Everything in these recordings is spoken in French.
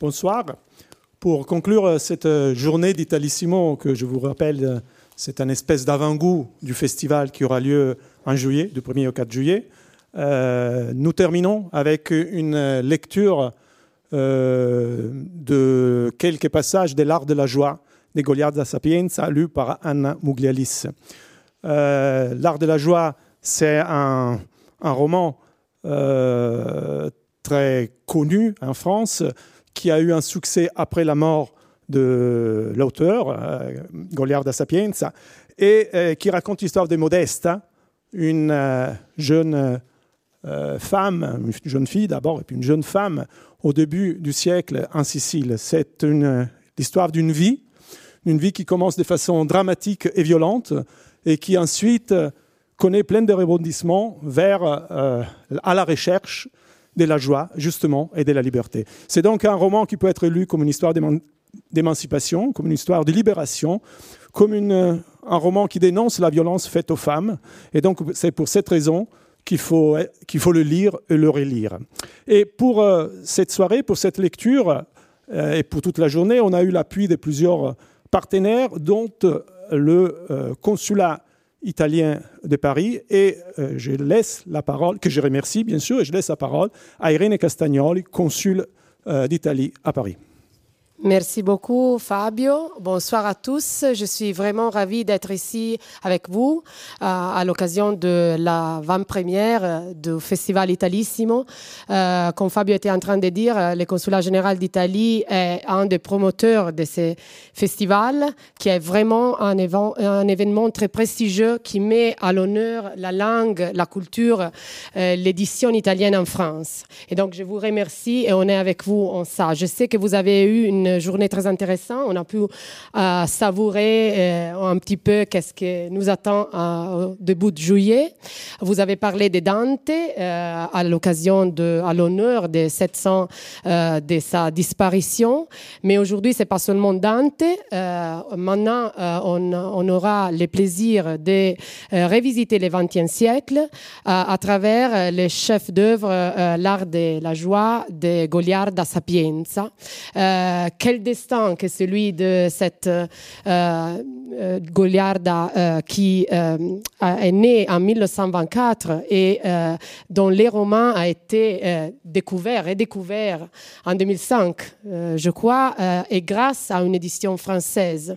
Bonsoir. Pour conclure cette journée d'Italissimo, que je vous rappelle, c'est un espèce d'avant-goût du festival qui aura lieu en juillet, du 1er au 4 juillet, euh, nous terminons avec une lecture euh, de quelques passages de l'art de la joie de Goliarda Sapienza, lu par Anna Muglialis. Euh, l'art de la joie, c'est un, roman très connu en France qui a eu un succès après la mort de l'auteur, euh, Goliarda Sapienza, et euh, qui raconte l'histoire de Modesta, une euh, jeune femme, une jeune fille d'abord, et puis une jeune femme au début du siècle en Sicile. C'est l'histoire d'une vie, une vie qui commence de façon dramatique et violente, et qui ensuite connaît plein de rebondissements vers à la recherche de la joie, justement, et de la liberté. C'est donc un roman qui peut être lu comme une histoire d'émancipation, comme une histoire de libération, comme une, un roman qui dénonce la violence faite aux femmes. Et donc, c'est pour cette raison qu'il faut, faut le lire et le relire. Et pour euh, cette soirée, pour cette lecture, euh, et pour toute la journée, on a eu l'appui de plusieurs partenaires, dont euh, le consulat italien de Paris. Et je laisse la parole, que je remercie bien sûr, et je laisse la parole à Irene Castagnoli, consul d'Italie à Paris. Merci beaucoup Fabio. Bonsoir à tous. Je suis vraiment ravie d'être ici avec vous euh, à l'occasion de la avant-première du Festival Italissimo. Euh, comme Fabio était en train de dire, le Consulat général d'Italie est un des promoteurs de ce festival qui est vraiment un, événement très prestigieux qui met à l'honneur la langue, la culture, euh, l'édition italienne en France. Et donc je vous remercie et on est avec vous en ça. Je sais que vous avez eu une journée très intéressante. On a pu euh, savourer euh, un petit peu qu'est-ce qui nous attend euh, au début de juillet. Vous avez parlé de Dante à l'occasion de, à l'honneur des 700 de sa disparition. Mais aujourd'hui, c'est pas seulement Dante. maintenant, on, aura le plaisir de revisiter le XXe siècle à travers les chefs d'œuvre L'art de la joie de Goliarda Sapienza, quel destin que celui de cette euh, euh, Goliarda euh, qui est née en 1924 et dont les romans a été découvert et découvert en 2005, je crois, et grâce à une édition française.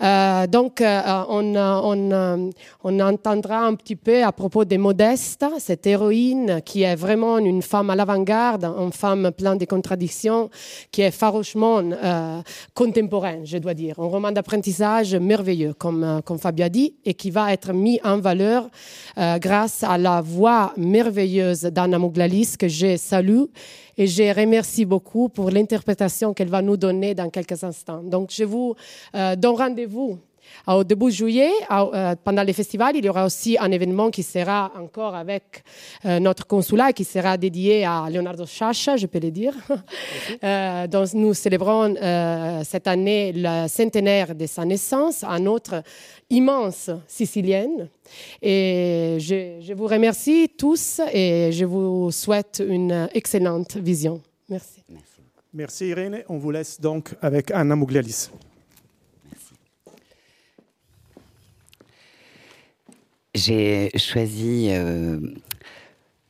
Euh, donc, euh, on, on, euh, on, entendra un petit peu à propos de Modesta, cette héroïne qui est vraiment une femme à l'avant-garde, une femme pleine de contradictions, qui est farouchement contemporaine, je dois dire. Un roman d'apprentissage merveilleux, comme, comme Fabio dit, et qui va être mis en valeur grâce à la voix merveilleuse d'Anna Mouglalis, que je salue et je remercie beaucoup pour l'interprétation qu'elle va nous donner dans quelques instants. Donc, je vous euh, donne rendez-vous au début juillet, euh, pendant le festival, il y aura aussi un événement qui sera encore avec euh, notre consulat, qui sera dédié à Leonardo Sciascia, je peux le dire. euh, donc nous célébrons cette année le centenaire de sa naissance, un autre immense sicilienne. Et je, je vous remercie tous et je vous souhaite une excellente vision. Merci. Merci, Merci Irène. On vous laisse donc avec Anna Muglialis. J'ai choisi euh,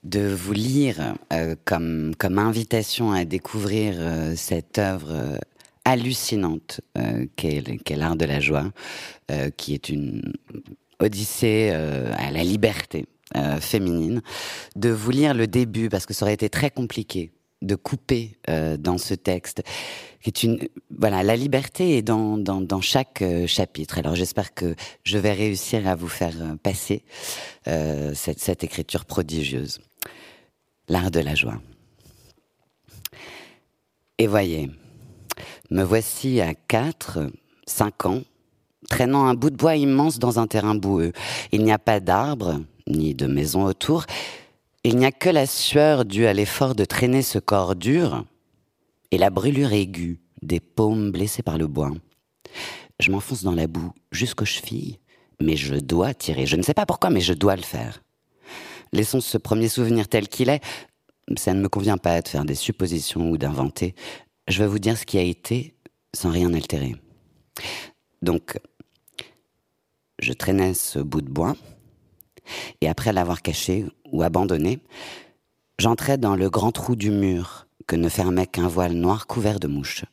de vous lire euh, comme, comme invitation à découvrir euh, cette œuvre hallucinante qu'est l'art de la joie, qui est une odyssée à la liberté féminine, de vous lire le début, parce que ça aurait été très compliqué de couper dans ce texte qui est une voilà la liberté est dans dans, dans chaque euh, chapitre. Alors j'espère que je vais réussir à vous faire euh, passer euh, cette, cette écriture prodigieuse. L'art de la joie. Et voyez, me voici à 4, 5 ans, traînant un bout de bois immense dans un terrain boueux. Il n'y a pas d'arbres, ni de maisons autour. Il n'y a que la sueur due à l'effort de traîner ce corps dur, et la brûlure aiguë des paumes blessées par le bois. Je m'enfonce dans la boue jusqu'aux chevilles, mais je dois tirer. Je ne sais pas pourquoi, mais je dois le faire. Laissons ce premier souvenir tel qu'il est. Ça ne me convient pas de faire des suppositions ou d'inventer. je vais vous dire ce qui a été sans rien altérer. Donc, je traînais ce bout de bois, et après l'avoir caché ou abandonné, j'entrais dans le grand trou du mur que ne fermait qu'un voile noir couvert de mouches.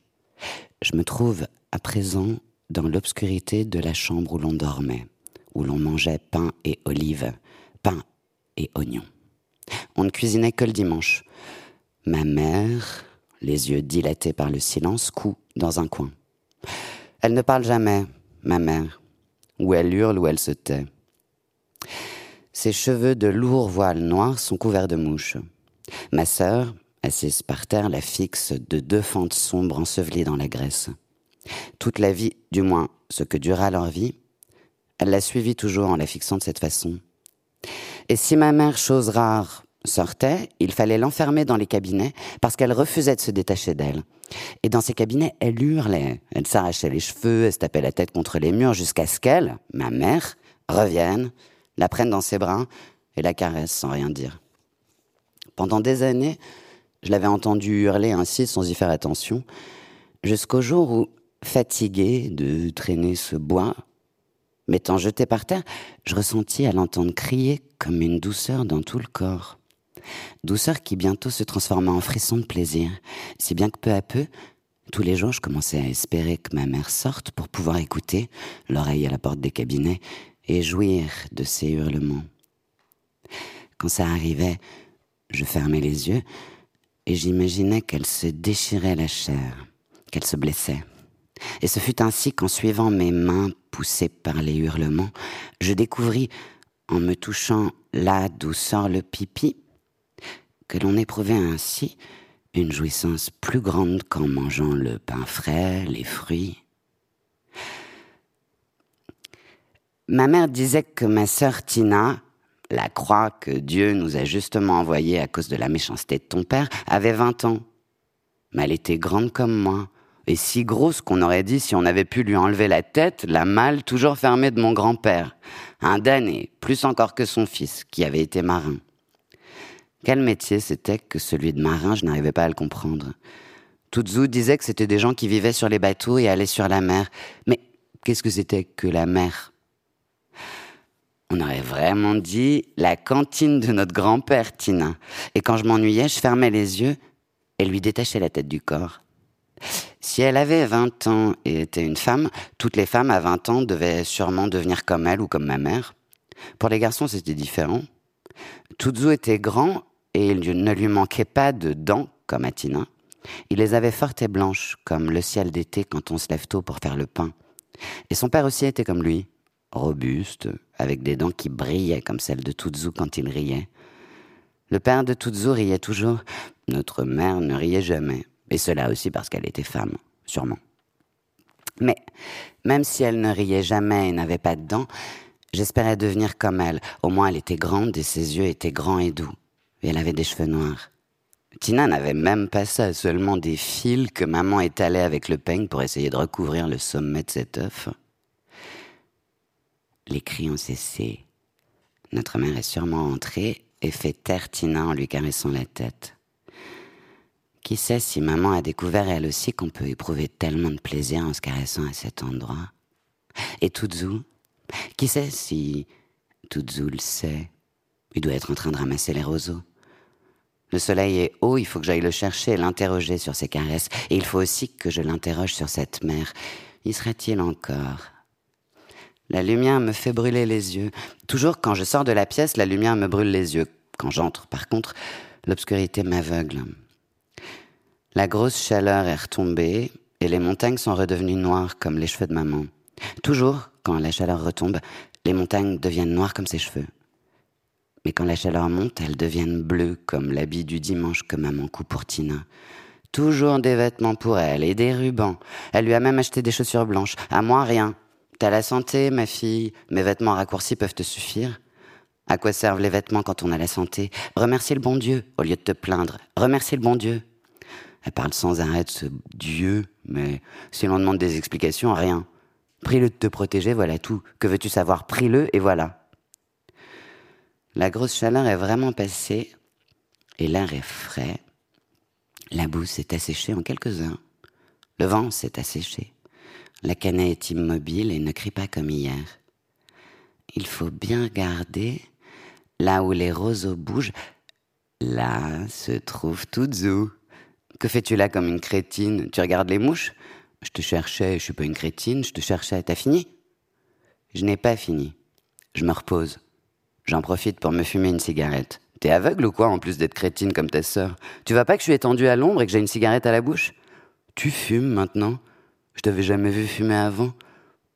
Je me trouve à présent dans l'obscurité de la chambre où l'on dormait, où l'on mangeait pain et olives, pain et oignons. On ne cuisinait que le dimanche. Ma mère, les yeux dilatés par le silence, coud dans un coin. Elle ne parle jamais, ma mère, ou elle hurle ou elle se tait. Ses cheveux de lourds voiles noirs sont couverts de mouches. Ma sœur, assise par terre, la fixe de deux fentes sombres ensevelies dans la graisse. Toute la vie, du moins ce que dura leur vie, elle l'a suivie toujours en la fixant de cette façon. Et si ma mère, chose rare, sortait, il fallait l'enfermer dans les cabinets parce qu'elle refusait de se détacher d'elle. Et dans ces cabinets, elle hurlait, elle s'arrachait les cheveux, elle se tapait la tête contre les murs jusqu'à ce qu'elle, ma mère, revienne, la prenne dans ses bras et la caresse sans rien dire. Pendant des années, je l'avais entendu hurler ainsi sans y faire attention, jusqu'au jour où, fatigué de traîner ce bois, m'étant jeté par terre, je ressentis à l'entendre crier comme une douceur dans tout le corps. Douceur qui bientôt se transforma en frisson de plaisir, si bien que peu à peu, tous les jours, je commençais à espérer que ma mère sorte pour pouvoir écouter, l'oreille à la porte des cabinets, et jouir de ses hurlements. Quand ça arrivait, je fermais les yeux et j'imaginais qu'elle se déchirait la chair, qu'elle se blessait. Et ce fut ainsi qu'en suivant mes mains poussées par les hurlements, je découvris, en me touchant là d'où sort le pipi, que l'on éprouvait ainsi une jouissance plus grande qu'en mangeant le pain frais, les fruits. Ma mère disait que ma sœur Tina, la croix que Dieu nous a justement envoyée à cause de la méchanceté de ton père, avait 20 ans. Mais elle était grande comme moi, et si grosse qu'on aurait dit si on avait pu lui enlever la tête, la malle toujours fermée de mon grand-père, un damné, plus encore que son fils, qui avait été marin. Quel métier c'était que celui de marin, je n'arrivais pas à le comprendre. Tutsu disait que c'était des gens qui vivaient sur les bateaux et allaient sur la mer. Mais qu'est-ce que c'était que la mer? On aurait vraiment dit la cantine de notre grand-père, Tina. Et quand je m'ennuyais, je fermais les yeux et lui détachais la tête du corps. Si elle avait 20 ans et était une femme, toutes les femmes à 20 ans devaient sûrement devenir comme elle ou comme ma mère. Pour les garçons, c'était différent. Tuzu était grand et il ne lui manquait pas de dents comme à Tina. Il les avait fortes et blanches, comme le ciel d'été quand on se lève tôt pour faire le pain. Et son père aussi était comme lui, robuste, avec des dents qui brillaient comme celles de Tuzu quand il riait. Le père de Tuzu riait toujours, notre mère ne riait jamais. Et cela aussi parce qu'elle était femme, sûrement. Mais même si elle ne riait jamais et n'avait pas de dents, j'espérais devenir comme elle. Au moins elle était grande et ses yeux étaient grands et doux. Et elle avait des cheveux noirs. Tina n'avait même pas ça, seulement des fils que maman étalait avec le peigne pour essayer de recouvrir le sommet de cet œuf. Les cris ont cessé. Notre mère est sûrement entrée et fait taire Tina en lui caressant la tête. Qui sait si maman a découvert elle aussi qu'on peut éprouver tellement de plaisir en se caressant à cet endroit? Et Tuzu? Qui sait si Tuzu le sait? Il doit être en train de ramasser les roseaux. Le soleil est haut, il faut que j'aille le chercher et l'interroger sur ses caresses. Et il faut aussi que je l'interroge sur cette mère. Y serait-il encore? La lumière me fait brûler les yeux. Toujours quand je sors de la pièce, la lumière me brûle les yeux. Quand j'entre, par contre, l'obscurité m'aveugle. La grosse chaleur est retombée et les montagnes sont redevenues noires comme les cheveux de maman. Toujours, quand la chaleur retombe, les montagnes deviennent noires comme ses cheveux. Mais quand la chaleur monte, elles deviennent bleues comme l'habit du dimanche que maman coupe pour Tina. Toujours des vêtements pour elle et des rubans. Elle lui a même acheté des chaussures blanches. À moi, rien. T'as la santé, ma fille. Mes vêtements raccourcis peuvent te suffire. À quoi servent les vêtements quand on a la santé? Remercie le bon Dieu au lieu de te plaindre. Remercie le bon Dieu. Elle parle sans arrêt de ce Dieu, mais si l'on demande des explications, rien. Prie-le de te protéger, voilà tout. Que veux-tu savoir? Prie-le et voilà. La grosse chaleur est vraiment passée et l'air est frais. La boue s'est asséchée en quelques heures. Le vent s'est asséché. La canaille est immobile et ne crie pas comme hier. Il faut bien regarder là où les roseaux bougent. Là se trouve Tuzu. Que fais-tu là comme une crétine? Tu regardes les mouches? Je te cherchais, je suis pas une crétine, je te cherchais, t'as fini? Je n'ai pas fini. Je me repose. J'en profite pour me fumer une cigarette. T'es aveugle ou quoi en plus d'être crétine comme ta sœur? Tu vois pas que je suis étendue à l'ombre et que j'ai une cigarette à la bouche? Tu fumes maintenant? Je t'avais jamais vu fumer avant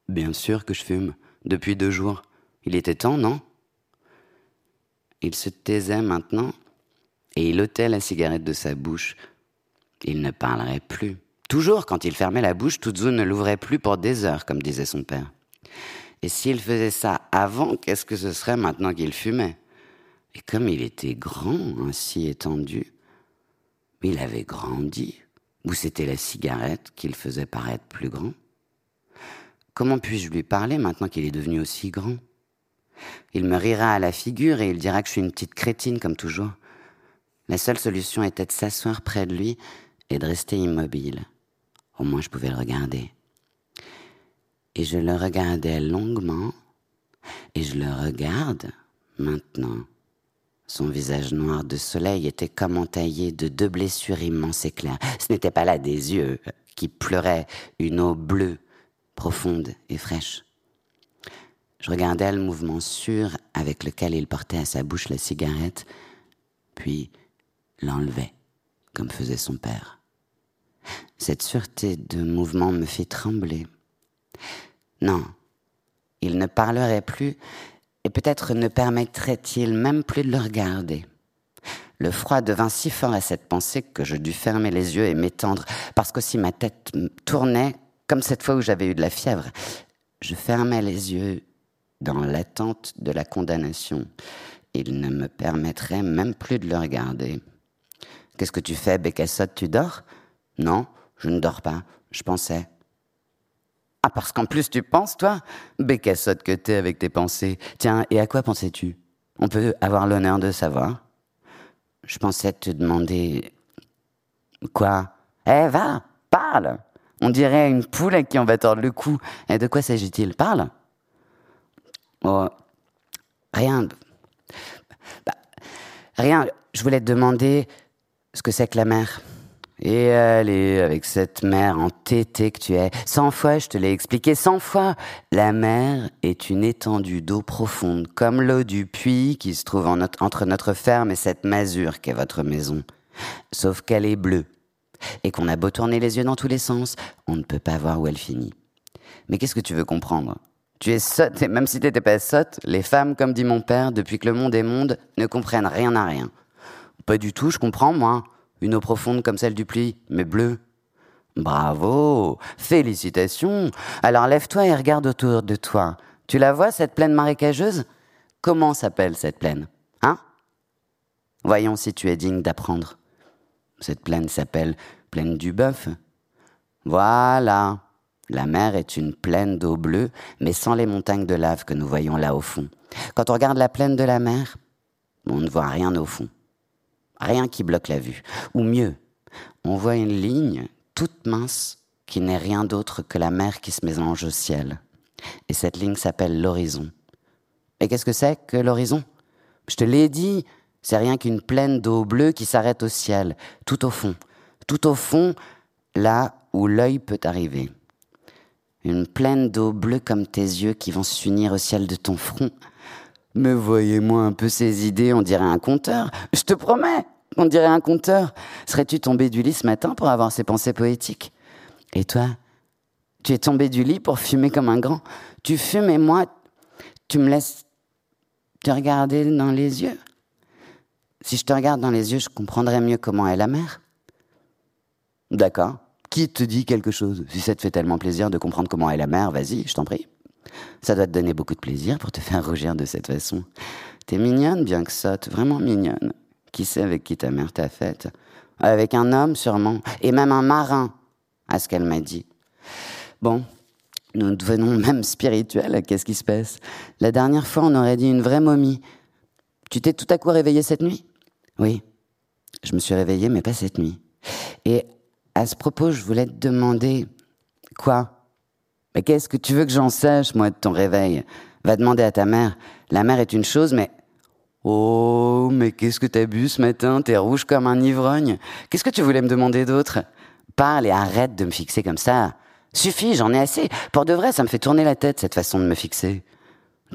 Bien sûr que je fume, depuis deux jours. Il était temps, non? Il se taisait maintenant et il ôtait la cigarette de sa bouche. Il ne parlerait plus. Toujours quand il fermait la bouche, Tuzu ne l'ouvrait plus pour des heures, comme disait son père. Et s'il faisait ça avant, qu'est-ce que ce serait maintenant qu'il fumait? Et comme il était grand, ainsi étendu, il avait grandi. Ou c'était la cigarette qui le faisait paraître plus grand? Comment puis-je lui parler maintenant qu'il est devenu aussi grand? Il me rira à la figure et il dira que je suis une petite crétine comme toujours. La seule solution était de s'asseoir près de lui et de rester immobile. Au moins je pouvais le regarder. Et je le regardais longuement, et je le regarde maintenant. Son visage noir de soleil était comme entaillé de deux blessures immenses et claires. Ce n'était pas là des yeux qui pleuraient une eau bleue, profonde et fraîche. Je regardais le mouvement sûr avec lequel il portait à sa bouche la cigarette, puis l'enlevait, comme faisait son père. Cette sûreté de mouvement me fit trembler. Non, il ne parlerait plus, et peut-être ne permettrait-il même plus de le regarder. Le froid devint si fort à cette pensée que je dus fermer les yeux et m'étendre, parce qu'aussi ma tête tournait, comme cette fois où j'avais eu de la fièvre. Je fermais les yeux dans l'attente de la condamnation. Il ne me permettrait même plus de le regarder. Qu'est-ce que tu fais, Bécassot Tu dors? Non, je ne dors pas. Je pensais. Ah, parce qu'en plus tu penses, toi? Bécassotte que t'es avec tes pensées. Tiens, et à quoi pensais-tu? On peut avoir l'honneur de savoir. Je pensais te demander... Quoi? Eh, va, parle On dirait une poule à qui on va tordre le cou. Et de quoi s'agit-il? Parle Oh, rien. Bah, rien. Je voulais te demander ce que c'est que la mer. Et allez, avec cette mer entêtée que tu es, cent fois je te l'ai expliqué, cent fois, la mer est une étendue d'eau profonde, comme l'eau du puits qui se trouve entre notre ferme et cette masure qu'est votre maison. Sauf qu'elle est bleue, et qu'on a beau tourner les yeux dans tous les sens, on ne peut pas voir où elle finit. Mais qu'est-ce que tu veux comprendre? Tu es sotte, et même si t'étais pas sotte, les femmes, comme dit mon père, depuis que le monde est monde, ne comprennent rien à rien. Pas du tout, je comprends, moi. Une eau profonde comme celle du puits, mais bleue. Bravo, félicitations. Alors lève-toi et regarde autour de toi. Tu la vois, cette plaine marécageuse? Comment s'appelle cette plaine? Hein? Voyons si tu es digne d'apprendre. Cette plaine s'appelle plaine du bœuf. Voilà. La mer est une plaine d'eau bleue, mais sans les montagnes de lave que nous voyons là au fond. Quand on regarde la plaine de la mer, on ne voit rien au fond rien qui bloque la vue. Ou mieux, on voit une ligne toute mince qui n'est rien d'autre que la mer qui se mélange au ciel. Et cette ligne s'appelle l'horizon. Et qu'est-ce que c'est que l'horizon? Je te l'ai dit, c'est rien qu'une plaine d'eau bleue qui s'arrête au ciel, tout au fond. Tout au fond, là où l'œil peut arriver. Une plaine d'eau bleue comme tes yeux qui vont s'unir au ciel de ton front mais voyez-moi un peu ces idées, on dirait un conteur. Je te promets, on dirait un conteur. Serais-tu tombé du lit ce matin pour avoir ces pensées poétiques? Et toi Tu es tombé du lit pour fumer comme un grand Tu fumes et moi, tu me laisses te regarder dans les yeux Si je te regarde dans les yeux, je comprendrai mieux comment est la mer. D'accord. Qui te dit quelque chose? Si ça te fait tellement plaisir de comprendre comment est la mer, vas-y, je t'en prie. Ça doit te donner beaucoup de plaisir pour te faire rougir de cette façon. T'es mignonne, bien que sotte, vraiment mignonne. Qui sait avec qui ta mère t'a faite? Avec un homme, sûrement. Et même un marin, à ce qu'elle m'a dit. Bon, nous devenons même spirituels. Qu'est-ce qui se passe? La dernière fois, on aurait dit une vraie momie. Tu t'es tout à coup réveillé cette nuit? Oui. Je me suis réveillé, mais pas cette nuit. Et à ce propos, je voulais te demander quoi? Mais qu'est-ce que tu veux que j'en sache, moi, de ton réveil? Va demander à ta mère. La mère est une chose, mais Oh, mais qu'est-ce que t'as bu ce matin? T'es rouge comme un ivrogne. Qu'est-ce que tu voulais me demander d'autre? Parle et arrête de me fixer comme ça. Suffit, j'en ai assez. Pour de vrai, ça me fait tourner la tête, cette façon de me fixer.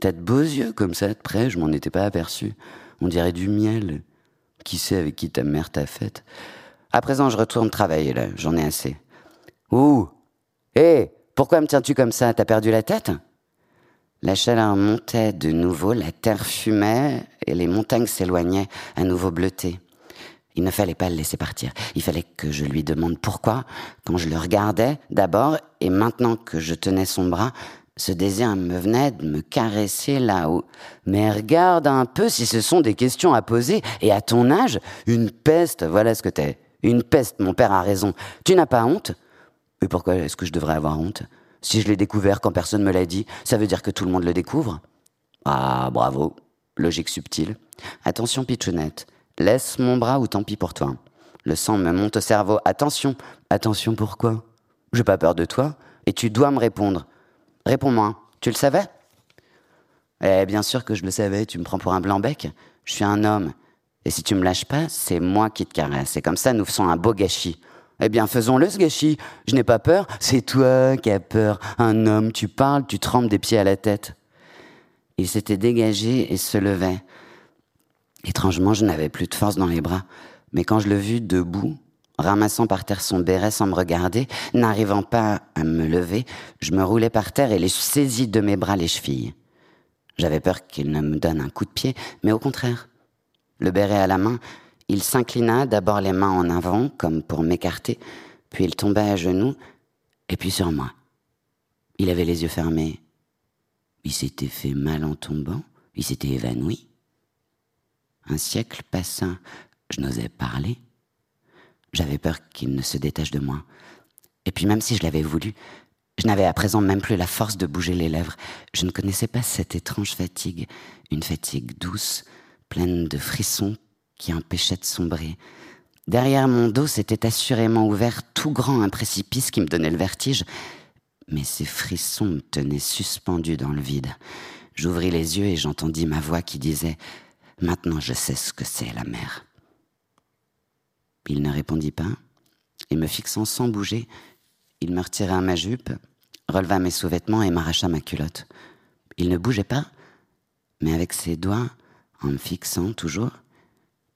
T'as de beaux yeux comme ça, de près, je m'en étais pas aperçu. On dirait du miel. Qui sait avec qui ta mère t'a faite? À présent, je retourne travailler, là, j'en ai assez. Ouh Hé Pourquoi me tiens-tu comme ça? T'as perdu la tête? La chaleur montait de nouveau, la terre fumait et les montagnes s'éloignaient, à nouveau bleutées. Il ne fallait pas le laisser partir. Il fallait que je lui demande pourquoi, quand je le regardais d'abord, et maintenant que je tenais son bras, ce désir me venait de me caresser là-haut. Mais regarde un peu si ce sont des questions à poser. Et à ton âge, une peste, voilà ce que t'es. Une peste, mon père a raison. Tu n'as pas honte? Mais pourquoi est-ce que je devrais avoir honte? Si je l'ai découvert quand personne me l'a dit, ça veut dire que tout le monde le découvre? Ah, bravo. Logique subtile. Attention, Pichounette. Laisse mon bras ou tant pis pour toi. Le sang me monte au cerveau. Attention. Attention, pourquoi? J'ai pas peur de toi. Et tu dois me répondre. Réponds-moi. Tu le savais? Eh, bien sûr que je le savais. Tu me prends pour un blanc-bec. Je suis un homme. Et si tu me lâches pas, c'est moi qui te caresse. Et comme ça, nous faisons un beau gâchis. Eh bien, faisons-le, ce gâchis. Je n'ai pas peur. C'est toi qui as peur. Un homme, tu parles, tu trembles des pieds à la tête. Il s'était dégagé et se levait. Étrangement, je n'avais plus de force dans les bras. Mais quand je le vis debout, ramassant par terre son béret sans me regarder, n'arrivant pas à me lever, je me roulais par terre et les saisis de mes bras les chevilles. J'avais peur qu'il ne me donne un coup de pied, mais au contraire. Le béret à la main, il s'inclina d'abord les mains en avant, comme pour m'écarter, puis il tomba à genoux, et puis sur moi. Il avait les yeux fermés. Il s'était fait mal en tombant, il s'était évanoui. Un siècle passa, je n'osais parler. J'avais peur qu'il ne se détache de moi. Et puis même si je l'avais voulu, je n'avais à présent même plus la force de bouger les lèvres. Je ne connaissais pas cette étrange fatigue, une fatigue douce, pleine de frissons qui empêchait de sombrer. Derrière mon dos s'était assurément ouvert tout grand un précipice qui me donnait le vertige, mais ces frissons me tenaient suspendu dans le vide. J'ouvris les yeux et j'entendis ma voix qui disait Maintenant je sais ce que c'est la mer. Il ne répondit pas, et me fixant sans bouger, il me retira ma jupe, releva mes sous-vêtements et m'arracha ma culotte. Il ne bougeait pas, mais avec ses doigts, en me fixant toujours,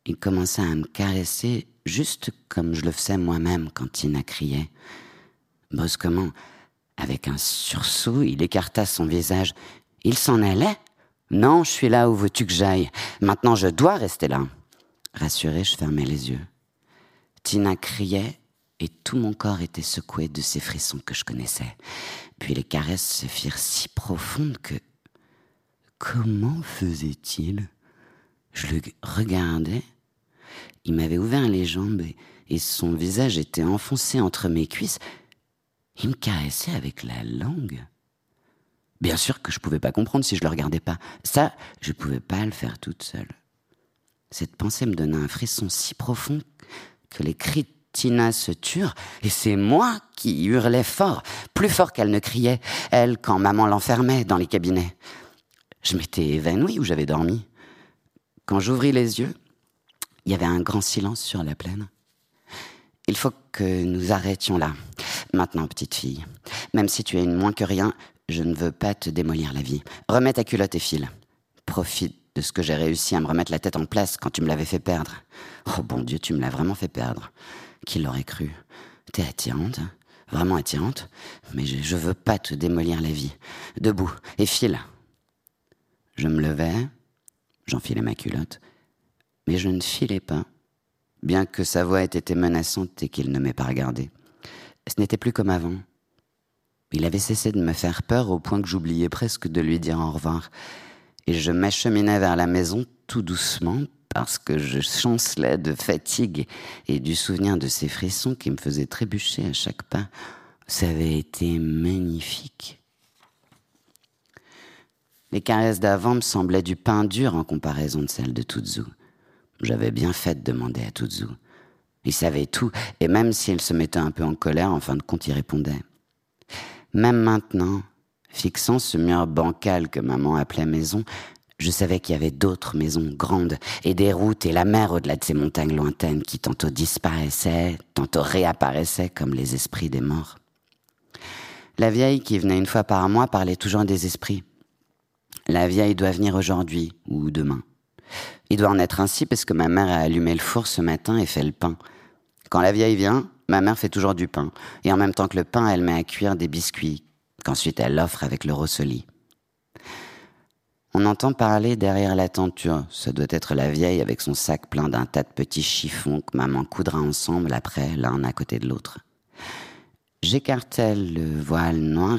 il commença à me caresser juste comme je le faisais moi-même quand Tina criait. Brusquement, avec un sursaut, il écarta son visage. Il s'en allait? Non, je suis là où veux-tu que j'aille? Maintenant, je dois rester là. Rassuré, je fermai les yeux. Tina criait et tout mon corps était secoué de ces frissons que je connaissais. Puis les caresses se firent si profondes que... Comment faisait-il Je le regardais il m'avait ouvert les jambes et, son visage était enfoncé entre mes cuisses. Il me caressait avec la langue. Bien sûr que je pouvais pas comprendre si je le regardais pas. Ça, je pouvais pas le faire toute seule. Cette pensée me donna un frisson si profond que les cris se turent, et c'est moi qui hurlais fort, plus fort qu'elle ne criait, elle, quand maman l'enfermait dans les cabinets. Je m'étais évanouie où j'avais dormi. Quand j'ouvris les yeux, il y avait un grand silence sur la plaine. Il faut que nous arrêtions là. Maintenant, petite fille. Même si tu es une moins que rien, je ne veux pas te démolir la vie. Remets ta culotte et file. Profite de ce que j'ai réussi à me remettre la tête en place quand tu me l'avais fait perdre. Oh bon Dieu, tu me l'as vraiment fait perdre. Qui l'aurait cru? T'es attirante, vraiment attirante, mais je, veux pas te démolir la vie. Debout et file. Je me levais, j'enfilais ma culotte, mais je ne filais pas, bien que sa voix ait été menaçante et qu'il ne m'ait pas regardé. Ce n'était plus comme avant. Il avait cessé de me faire peur au point que j'oubliais presque de lui dire au revoir. Et je m'acheminais vers la maison tout doucement parce que je chancelais de fatigue et du souvenir de ces frissons qui me faisaient trébucher à chaque pas. Ça avait été magnifique. Les caresses d'avant me semblaient du pain dur en comparaison de celles de Tuzu. J'avais bien fait de demander à Tuzu. Il savait tout, et même s'il se mettait un peu en colère, en fin de compte, il répondait. Même maintenant, fixant ce mur bancal que maman appelait maison, je savais qu'il y avait d'autres maisons grandes et des routes et la mer au-delà de ces montagnes lointaines qui tantôt disparaissaient, tantôt réapparaissaient comme les esprits des morts. La vieille qui venait une fois par mois parlait toujours des esprits. La vieille doit venir aujourd'hui ou demain. Il doit en être ainsi parce que ma mère a allumé le four ce matin et fait le pain. Quand la vieille vient, ma mère fait toujours du pain. Et en même temps que le pain, elle met à cuire des biscuits, qu'ensuite elle offre avec le rossoli. On entend parler derrière la tenture. Ça doit être la vieille avec son sac plein d'un tas de petits chiffons que maman coudra ensemble après, l'un à côté de l'autre. J'écartais le voile noir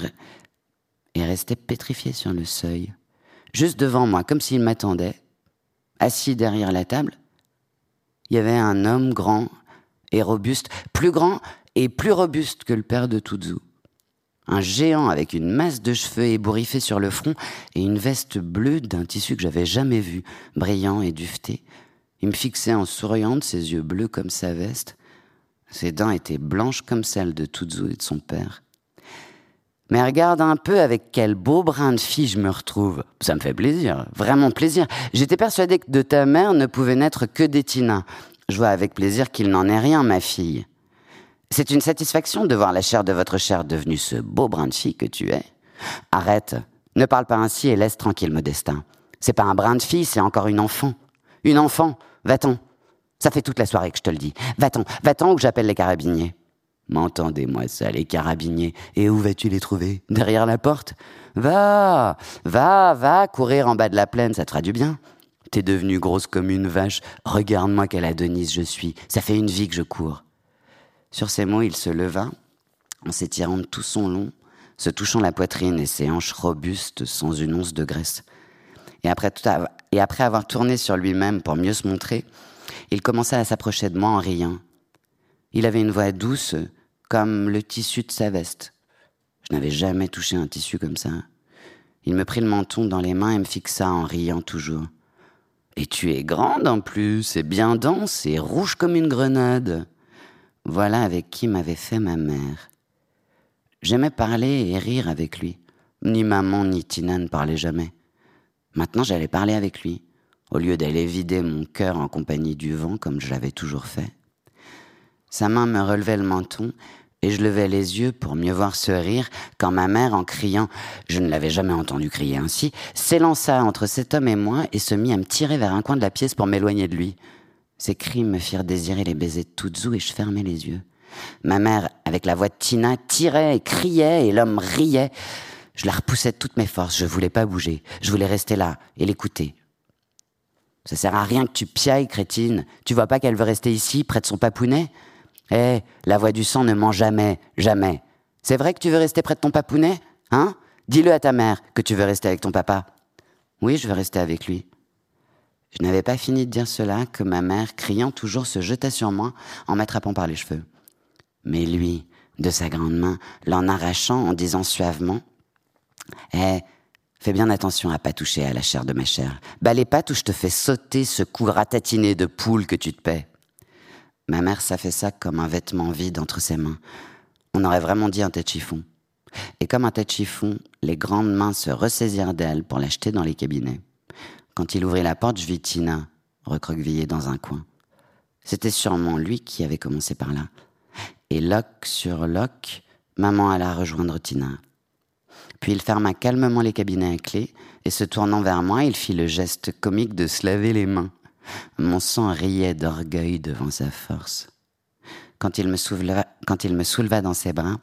et restais pétrifié sur le seuil, juste devant moi, comme s'il m'attendait, assis derrière la table. Il y avait un homme grand et robuste, plus grand et plus robuste que le père de Tuzu un géant avec une masse de cheveux ébouriffés sur le front et une veste bleue d'un tissu que j'avais jamais vu, brillant et duveté. Il me fixait en souriant de ses yeux bleus comme sa veste. Ses dents étaient blanches comme celles de Tuzu et de son père. Mais regarde un peu avec quel beau brin de fille je me retrouve. Ça me fait plaisir, vraiment plaisir. J'étais persuadé que de ta mère ne pouvait naître que des Tina. Je vois avec plaisir qu'il n'en est rien, ma fille. C'est une satisfaction de voir la chair de votre chair devenue ce beau brin de fille que tu es. Arrête, ne parle pas ainsi et laisse tranquille Modestin. C'est pas un brin de fille, c'est encore une enfant. Une enfant, va-t'en. Ça fait toute la soirée que je te le dis. Va-t'en, va-t'en ou j'appelle les carabiniers. M'entendez-moi ça, les carabiniers. Et où vas-tu les trouver? Derrière la porte? Va, va, va, courir en bas de la plaine, ça te fera du bien. T'es devenue grosse comme une vache. Regarde-moi quelle Adonis je suis. Ça fait une vie que je cours. Sur ces mots, il se leva, en s'étirant tout son long, se touchant la poitrine et ses hanches robustes sans une once de graisse. Et après, et après avoir tourné sur lui-même pour mieux se montrer, il commença à s'approcher de moi en riant. Il avait une voix douce, comme le tissu de sa veste. Je n'avais jamais touché un tissu comme ça. Il me prit le menton dans les mains et me fixa en riant toujours. Et tu es grande en plus, et bien dense, et rouge comme une grenade. Voilà avec qui m'avait fait ma mère. J'aimais parler et rire avec lui. Ni maman ni Tina ne parlaient jamais. Maintenant j'allais parler avec lui, au lieu d'aller vider mon cœur en compagnie du vent comme je l'avais toujours fait. Sa main me relevait le menton et je levais les yeux pour mieux voir ce rire quand ma mère, en criant, je ne l'avais jamais entendu crier ainsi, s'élança entre cet homme et moi et se mit à me tirer vers un coin de la pièce pour m'éloigner de lui. Ces cris me firent désirer les baisers de Tuzu et je fermais les yeux. Ma mère, avec la voix de Tina, tirait et criait et l'homme riait. Je la repoussais de toutes mes forces, je voulais pas bouger, je voulais rester là et l'écouter. Ça sert à rien que tu piailles, crétine. Tu vois pas qu'elle veut rester ici, près de son papounet? Eh, la voix du sang ne ment jamais, jamais. C'est vrai que tu veux rester près de ton papounet Hein? Dis-le à ta mère que tu veux rester avec ton papa. Oui, je veux rester avec lui. Je n'avais pas fini de dire cela que ma mère, criant toujours, se jeta sur moi en m'attrapant par les cheveux. Mais lui, de sa grande main, l'en arrachant en disant suavement Eh, fais bien attention à pas toucher à la chair de ma chair. Les pattes où je te fais sauter ce cou ratatiné de poule que tu te paies. Ma mère ça comme un vêtement vide entre ses mains. On aurait vraiment dit un tête chiffon. Et comme un tête chiffon, les grandes mains se ressaisirent d'elle pour l'acheter dans les cabinets. Quand il ouvrit la porte, je vis Tina, recroquevillée dans un coin. C'était sûrement lui qui avait commencé par là. Et loc sur loc, maman alla rejoindre Tina. Puis il ferma calmement les cabinets à clé, et se tournant vers moi, il fit le geste comique de se laver les mains. Mon sang riait d'orgueil devant sa force. Quand il, me souleva, quand il me souleva dans ses bras,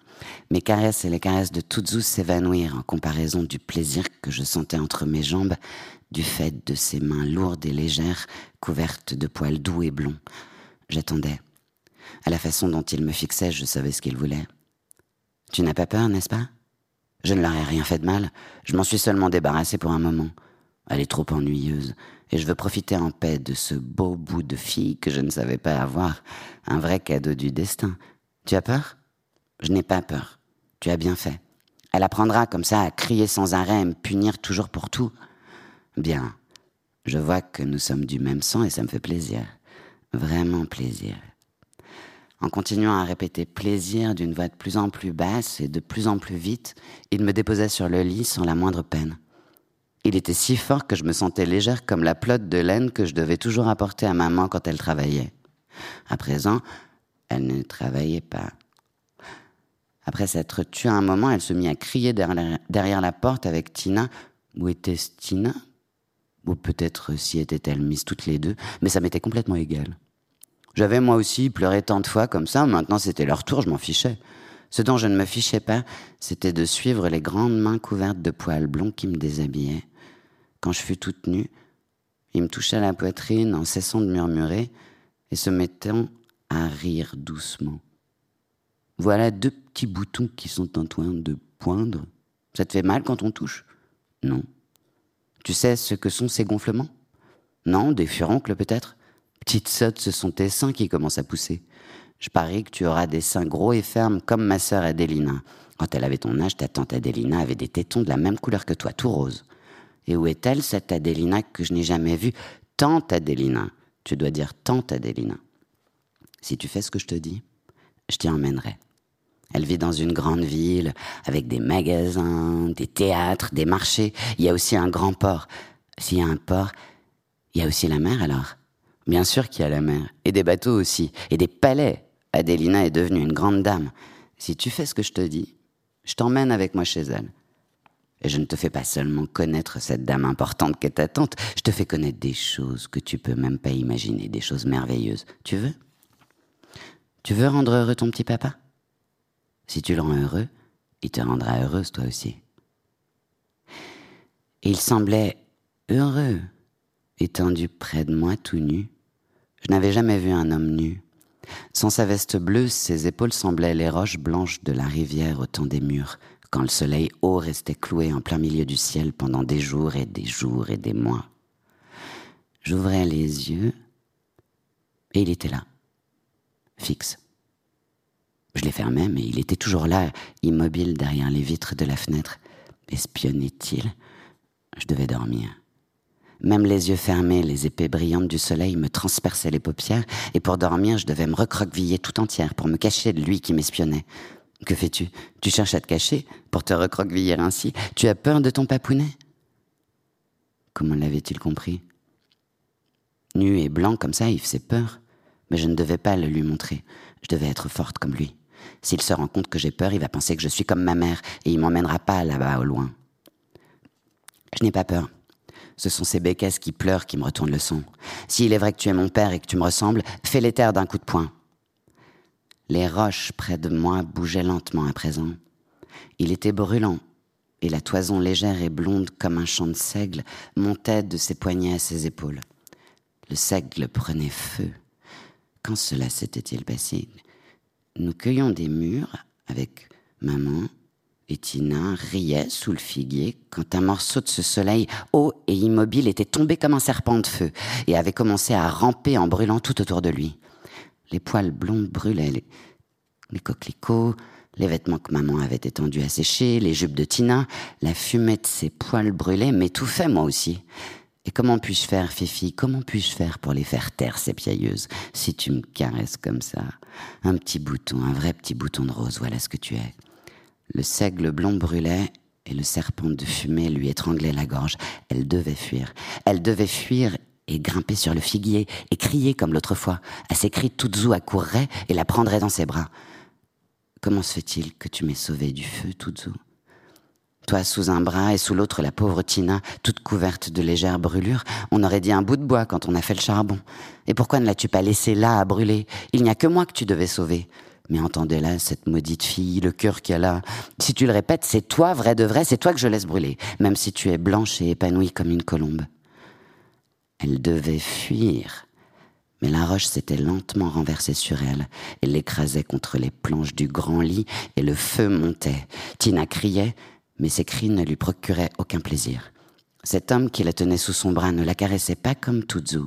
mes caresses et les caresses de Tuzu s'évanouirent en comparaison du plaisir que je sentais entre mes jambes du fait de ses mains lourdes et légères, couvertes de poils doux et blonds. J'attendais. À la façon dont il me fixait, je savais ce qu'il voulait. Tu n'as pas peur, n'est-ce pas? Je ne leur ai rien fait de mal, je m'en suis seulement débarrassé pour un moment. Elle est trop ennuyeuse, et je veux profiter en paix de ce beau bout de fille que je ne savais pas avoir, un vrai cadeau du destin. Tu as peur? Je n'ai pas peur. Tu as bien fait. Elle apprendra comme ça à crier sans arrêt, à me punir toujours pour tout. Bien. Je vois que nous sommes du même sang et ça me fait plaisir. Vraiment plaisir. En continuant à répéter plaisir d'une voix de plus en plus basse et de plus en plus vite, il me déposait sur le lit sans la moindre peine. Il était si fort que je me sentais légère comme la plotte de laine que je devais toujours apporter à maman quand elle travaillait. À présent, elle ne travaillait pas. Après s'être tuée un moment, elle se mit à crier derrière la porte avec Tina. Où était-ce Tina? Ou peut-être s'y était-elle mise toutes les deux, mais ça m'était complètement égal. J'avais moi aussi pleuré tant de fois comme ça, maintenant c'était leur tour, je m'en fichais. Ce dont je ne me fichais pas, c'était de suivre les grandes mains couvertes de poils blonds qui me déshabillaient quand je fus toute nue, il me toucha la poitrine en cessant de murmurer et se mettant à rire doucement. Voilà deux petits boutons qui sont en train de poindre. Ça te fait mal quand on touche? Non. Tu sais ce que sont ces gonflements? Non, des furoncles peut-être? Petite sotte, ce sont tes seins qui commencent à pousser. Je parie que tu auras des seins gros et fermes comme ma sœur Adélina. Quand elle avait ton âge, ta tante Adélina avait des tétons de la même couleur que toi, tout rose. Et où est-elle, cette Adélina que je n'ai jamais vue? Tante Adélina. Tu dois dire tante Adélina. Si tu fais ce que je te dis, je t'y emmènerai. Elle vit dans une grande ville, avec des magasins, des théâtres, des marchés. Il y a aussi un grand port. S'il y a un port, il y a aussi la mer alors Bien sûr qu'il y a la mer. Et des bateaux aussi. Et des palais. Adélina est devenue une grande dame. Si tu fais ce que je te dis, je t'emmène avec moi chez elle. Et je ne te fais pas seulement connaître cette dame importante qu'est ta tante, je te fais connaître des choses que tu peux même pas imaginer, des choses merveilleuses. Tu veux? Tu veux rendre heureux ton petit papa? Si tu le rends heureux, il te rendra heureuse toi aussi. il semblait heureux, étendu près de moi tout nu. Je n'avais jamais vu un homme nu. Sans sa veste bleue, ses épaules semblaient les roches blanches de la rivière au temps des murs quand le soleil haut restait cloué en plein milieu du ciel pendant des jours et des jours et des mois. J'ouvrais les yeux et il était là, fixe. Je les fermais, mais il était toujours là, immobile derrière les vitres de la fenêtre. Espionnait-il? Je devais dormir. Même les yeux fermés, les épées brillantes du soleil me transperçaient les paupières, et pour dormir, je devais me recroqueviller tout entière pour me cacher de lui qui m'espionnait. Que fais-tu? Tu cherches à te cacher pour te recroqueviller ainsi? Tu as peur de ton papounet? Comment l'avait-il compris? Nu et blanc comme ça, il faisait peur. Mais je ne devais pas le lui montrer. Je devais être forte comme lui. S'il se rend compte que j'ai peur, il va penser que je suis comme ma mère et il m'emmènera pas là-bas au loin. Je n'ai pas peur. Ce sont ces bécasses qui pleurent qui me retournent le son. S'il est vrai que tu es mon père et que tu me ressembles, fais-les taire d'un coup de poing. Les roches près de moi bougeaient lentement à présent. Il était brûlant, et la toison légère et blonde comme un champ de seigle montait de ses poignets à ses épaules. Le seigle prenait feu. Quand cela s'était-il passé? Nous cueillions des mûres avec maman, et Tina riait sous le figuier quand un morceau de ce soleil haut et immobile était tombé comme un serpent de feu et avait commencé à ramper en brûlant tout autour de lui. Les poils blonds brûlaient, les, coquelicots, les vêtements que maman avait étendus à sécher, les jupes de Tina, la fumée de ses poils brûlés m'étouffait moi aussi. Et comment puis-je faire, Fifi? Comment puis-je faire pour les faire taire, ces piailleuses Si tu me caresses comme ça? Un petit bouton, un vrai petit bouton de rose, voilà ce que tu es. Le seigle blond brûlait et le serpent de fumée lui étranglait la gorge. Elle devait fuir. Elle devait fuir et grimper sur le figuier et crier comme l'autre fois. À ses cris, Tuzu accourrait et la prendrait dans ses bras. Comment se fait-il que tu m'aies sauvé du feu, Tuzu Toi sous un bras et sous l'autre la pauvre Tina, toute couverte de légères brûlures. On aurait dit un bout de bois quand on a fait le charbon. Et pourquoi ne l'as-tu pas laissé là à brûler? Il n'y a que moi que tu devais sauver. Mais entendez-la, cette maudite fille, le cœur qu'elle a. Si tu le répètes, c'est toi, vrai de vrai, c'est toi que je laisse brûler, même si tu es blanche et épanouie comme une colombe. Elle devait fuir. Mais la roche s'était lentement renversée sur elle et l'écrasait contre les planches du grand lit et le feu montait. Tina criait, mais ses cris ne lui procuraient aucun plaisir. Cet homme qui la tenait sous son bras ne la caressait pas comme Tuzu,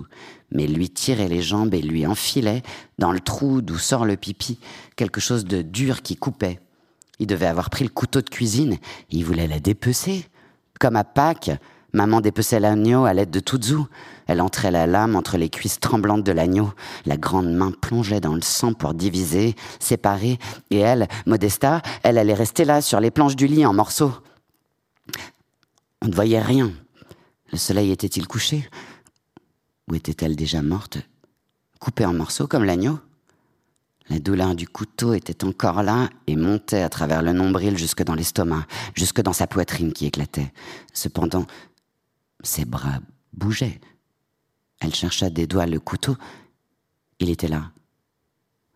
mais lui tirait les jambes et lui enfilait, dans le trou d'où sort le pipi, quelque chose de dur qui coupait. Il devait avoir pris le couteau de cuisine, il voulait la dépecer. Comme à Pâques, Maman dépeçait l'agneau à l'aide de Tuzu. Elle entrait la lame entre les cuisses tremblantes de l'agneau. La grande main plongeait dans le sang pour diviser, séparer. Et elle, Modesta, elle allait rester là, sur les planches du lit, en morceaux. On ne voyait rien. Le soleil était-il couché? Ou était-elle déjà morte? Coupée en morceaux comme l'agneau? La douleur du couteau était encore là et montait à travers le nombril jusque dans l'estomac, jusque dans sa poitrine qui éclatait. Cependant, ses bras bougeaient. Elle chercha des doigts le couteau. Il était là,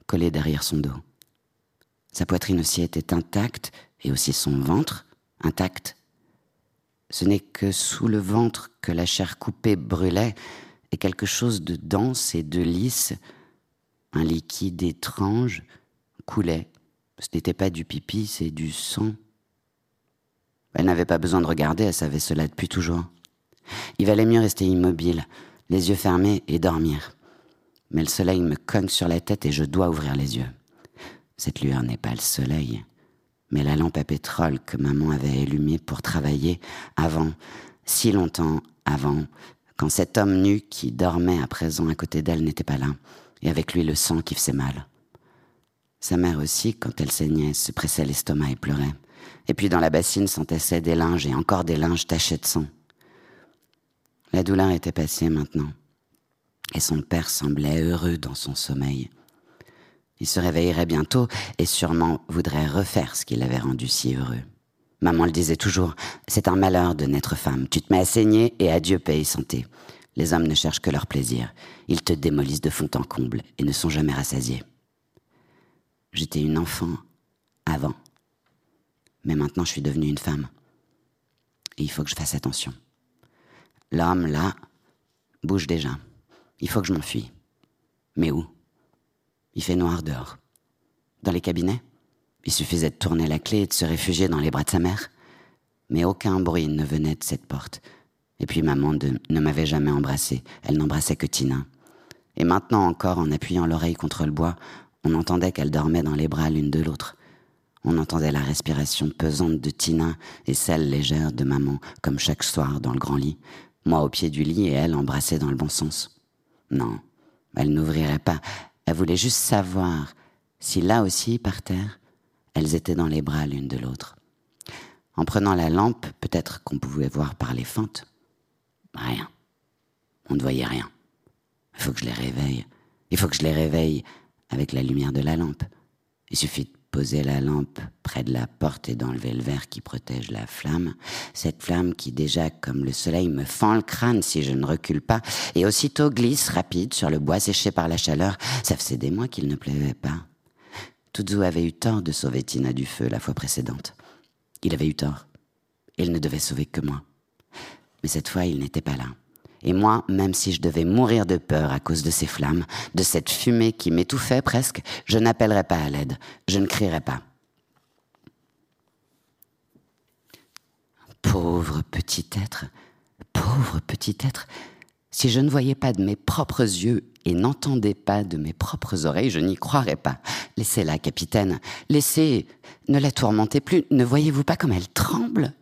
collé derrière son dos. Sa poitrine aussi était intacte et aussi son ventre intact. Ce n'est que sous le ventre que la chair coupée brûlait et quelque chose de dense et de lisse un liquide étrange coulait. Ce n'était pas du pipi, c'est du sang. Elle n'avait pas besoin de regarder, elle savait cela depuis toujours. Il valait mieux rester immobile, les yeux fermés et dormir. Mais le soleil me cogne sur la tête et je dois ouvrir les yeux. Cette lueur n'est pas le soleil, mais la lampe à pétrole que maman avait allumée pour travailler avant, si longtemps avant, quand cet homme nu qui dormait à présent à côté d'elle n'était pas là et avec lui le sang qui faisait mal. Sa mère aussi, quand elle saignait, se pressait l'estomac et pleurait. Et puis dans la bassine s'entassaient des linges et encore des linges tachés de sang. La douleur était passée maintenant, et son père semblait heureux dans son sommeil. Il se réveillerait bientôt et sûrement voudrait refaire ce qui l'avait rendu si heureux. Maman le disait toujours, c'est un malheur de naître femme. Tu te mets à saigner et adieu paix et santé. Les hommes ne cherchent que leur plaisir. Ils te démolissent de fond en comble et ne sont jamais rassasiés. J'étais une enfant avant. Mais maintenant je suis devenue une femme. Et il faut que je fasse attention. L'homme, là, bouge déjà. Il faut que je m'enfuis. Mais où? Il fait noir dehors. Dans les cabinets? Il suffisait de tourner la clé et de se réfugier dans les bras de sa mère. Mais aucun bruit ne venait de cette porte. Et puis maman ne m'avait jamais embrassé, elle n'embrassait que Tina. Et maintenant encore, en appuyant l'oreille contre le bois, on entendait qu'elle dormait dans les bras l'une de l'autre. On entendait la respiration pesante de Tina et celle légère de maman, comme chaque soir dans le grand lit. Moi au pied du lit et elle embrassée dans le bon sens. Non, elle n'ouvrirait pas. Elle voulait juste savoir si là aussi, par terre, elles étaient dans les bras l'une de l'autre. En prenant la lampe, peut-être qu'on pouvait voir par les fentes. Rien. On ne voyait rien. Il faut que je les réveille. Il faut que je les réveille avec la lumière de la lampe. Il suffit de poser la lampe près de la porte et d'enlever le verre qui protège la flamme. Cette flamme qui déjà, comme le soleil, me fend le crâne si je ne recule pas, et aussitôt glisse rapide sur le bois séché par la chaleur. Ça faisait des mois qu'il ne pleuvait pas. Tuzu avait eu tort de sauver Tina du feu la fois précédente. Il avait eu tort. Il ne devait sauver que moi. Mais cette fois, il n'était pas là. Et moi, même si je devais mourir de peur à cause de ces flammes, de cette fumée qui m'étouffait presque, je n'appellerais pas à l'aide, je ne crierais pas. Pauvre petit être, pauvre petit être, si je ne voyais pas de mes propres yeux et n'entendais pas de mes propres oreilles, je n'y croirais pas. Laissez-la, capitaine, laissez, ne la tourmentez plus, ne voyez-vous pas comme elle tremble?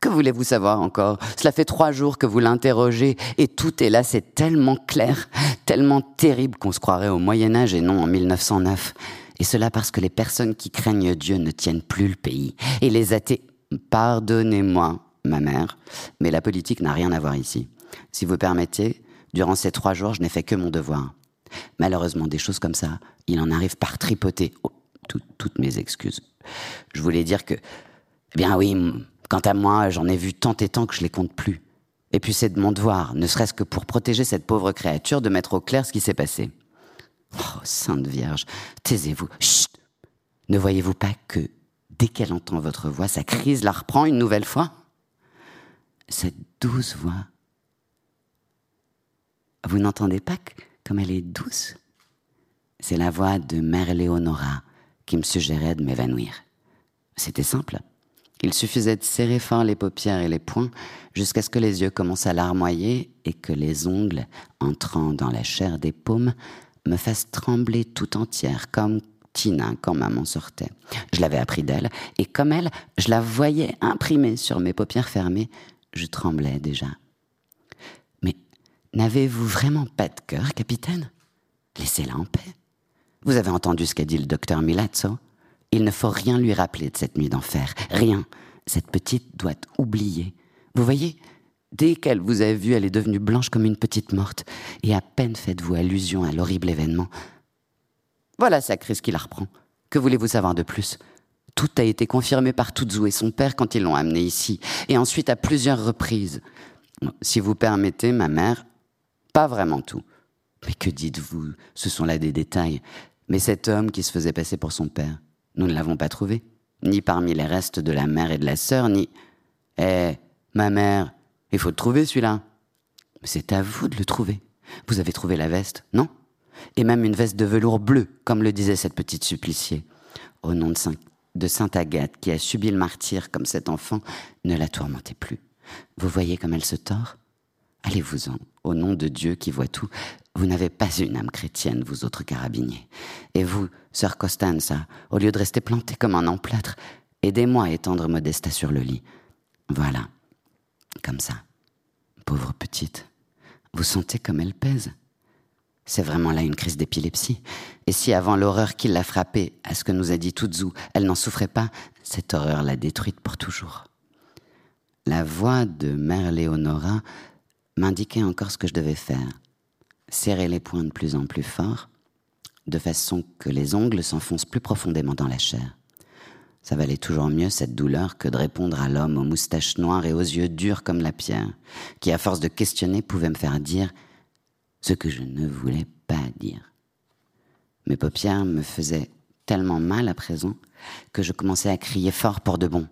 Que voulez-vous savoir encore? Cela fait trois jours que vous l'interrogez et tout est là, c'est tellement clair, tellement terrible qu'on se croirait au Moyen Âge et non en 1909. Et cela parce que les personnes qui craignent Dieu ne tiennent plus le pays. Et les athées... Pardonnez-moi, ma mère, mais la politique n'a rien à voir ici. Si vous permettez, durant ces trois jours, je n'ai fait que mon devoir. Malheureusement, des choses comme ça, il en arrive par tripoter. Oh, toutes mes excuses. Je voulais dire que, eh bien oui, Quant à moi, j'en ai vu tant et tant que je les compte plus. Et puis c'est de mon devoir, ne serait-ce que pour protéger cette pauvre créature, de mettre au clair ce qui s'est passé. Oh, Sainte Vierge, taisez-vous. Chut Ne voyez-vous pas que dès qu'elle entend votre voix, sa crise la reprend une nouvelle fois? Cette douce voix. Vous n'entendez pas comme elle est douce? C'est la voix de Mère Léonora qui me suggérait de m'évanouir. C'était simple. Il suffisait de serrer fort les paupières et les poings jusqu'à ce que les yeux commencent à larmoyer et que les ongles, entrant dans la chair des paumes, me fassent trembler tout entière comme Tina quand maman sortait. Je l'avais appris d'elle et comme elle, je la voyais imprimée sur mes paupières fermées Je tremblais déjà. Mais n'avez-vous vraiment pas de cœur, capitaine? Laissez-la en paix. Vous avez entendu ce qu'a dit le docteur Milazzo? Il ne faut rien lui rappeler de cette nuit d'enfer. Rien. Cette petite doit oublier. Vous voyez Dès qu'elle vous a vu, elle est devenue blanche comme une petite morte. Et à peine faites-vous allusion à l'horrible événement. Voilà sa crise qui la reprend. Que voulez-vous savoir de plus? Tout a été confirmé par Tuzu et son père quand ils l'ont amené ici, et ensuite à plusieurs reprises. Si vous permettez, ma mère, pas vraiment tout. Mais que dites-vous? Ce sont là des détails. Mais cet homme qui se faisait passer pour son père, nous ne l'avons pas trouvé. Ni parmi les restes de la mère et de la sœur, ni... Eh, ma mère, il faut le trouver celui-là. C'est à vous de le trouver. Vous avez trouvé la veste, non? Et même une veste de velours bleu, comme le disait cette petite suppliciée. Au nom de, Saint, de Sainte Agathe, qui a subi le martyr comme cet enfant, ne la tourmentez plus. Vous voyez comme elle se tord? Allez-vous-en, au nom de Dieu qui voit tout. Vous n'avez pas une âme chrétienne, vous autres carabiniers. Et vous, sœur Costanza, au lieu de rester planté comme un emplâtre, aidez-moi à étendre Modesta sur le lit. Voilà, comme ça. Pauvre petite, vous sentez comme elle pèse C'est vraiment là une crise d'épilepsie. Et si avant l'horreur qui l'a frappée, à ce que nous a dit Tuzu, elle n'en souffrait pas, cette horreur l'a détruite pour toujours. La voix de Mère Léonora m'indiquait encore ce que je devais faire. Serrer les poings de plus en plus fort, de façon que les ongles s'enfoncent plus profondément dans la chair. Ça valait toujours mieux cette douleur que de répondre à l'homme aux moustaches noires et aux yeux durs comme la pierre, qui à force de questionner pouvait me faire dire ce que je ne voulais pas dire. Mes paupières me faisaient tellement mal à présent que je commençais à crier fort pour de bon,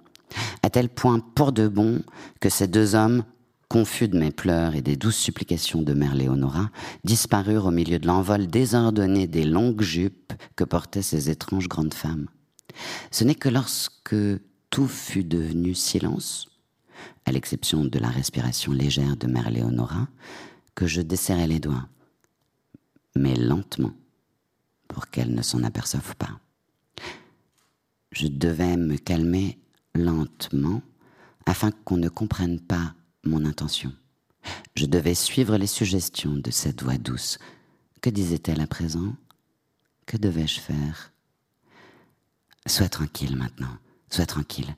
à tel point pour de bon que ces deux hommes confus de mes pleurs et des douces supplications de mère Léonora, disparurent au milieu de l'envol désordonné des longues jupes que portaient ces étranges grandes femmes. Ce n'est que lorsque tout fut devenu silence, à l'exception de la respiration légère de mère Léonora, que je desserrai les doigts, mais lentement, pour qu'elle ne s'en aperçoive pas. Je devais me calmer lentement afin qu'on ne comprenne pas mon intention. Je devais suivre les suggestions de cette voix douce. Que disait-elle à présent? Que devais-je faire? Sois tranquille maintenant, sois tranquille.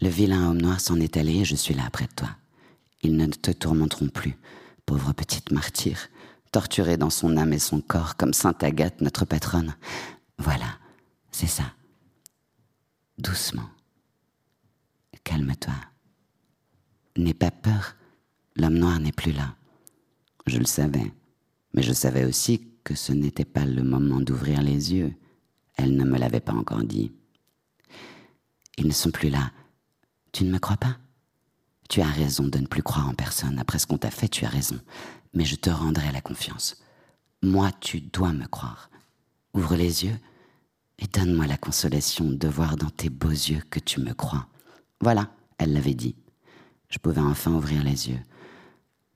Le vilain homme noir s'en est allé et je suis là près de toi. Ils ne te tourmenteront plus, pauvre petite martyre, torturée dans son âme et son corps comme Sainte Agathe, notre patronne. Voilà, c'est ça. Doucement. Calme-toi. N'aie pas peur, l'homme noir n'est plus là. Je le savais, mais je savais aussi que ce n'était pas le moment d'ouvrir les yeux. Elle ne me l'avait pas encore dit. Ils ne sont plus là. Tu ne me crois pas? Tu as raison de ne plus croire en personne. Après ce qu'on t'a fait, tu as raison. Mais je te rendrai la confiance. Moi, tu dois me croire. Ouvre les yeux et donne-moi la consolation de voir dans tes beaux yeux que tu me crois. Voilà, elle l'avait dit. Je pouvais enfin ouvrir les yeux.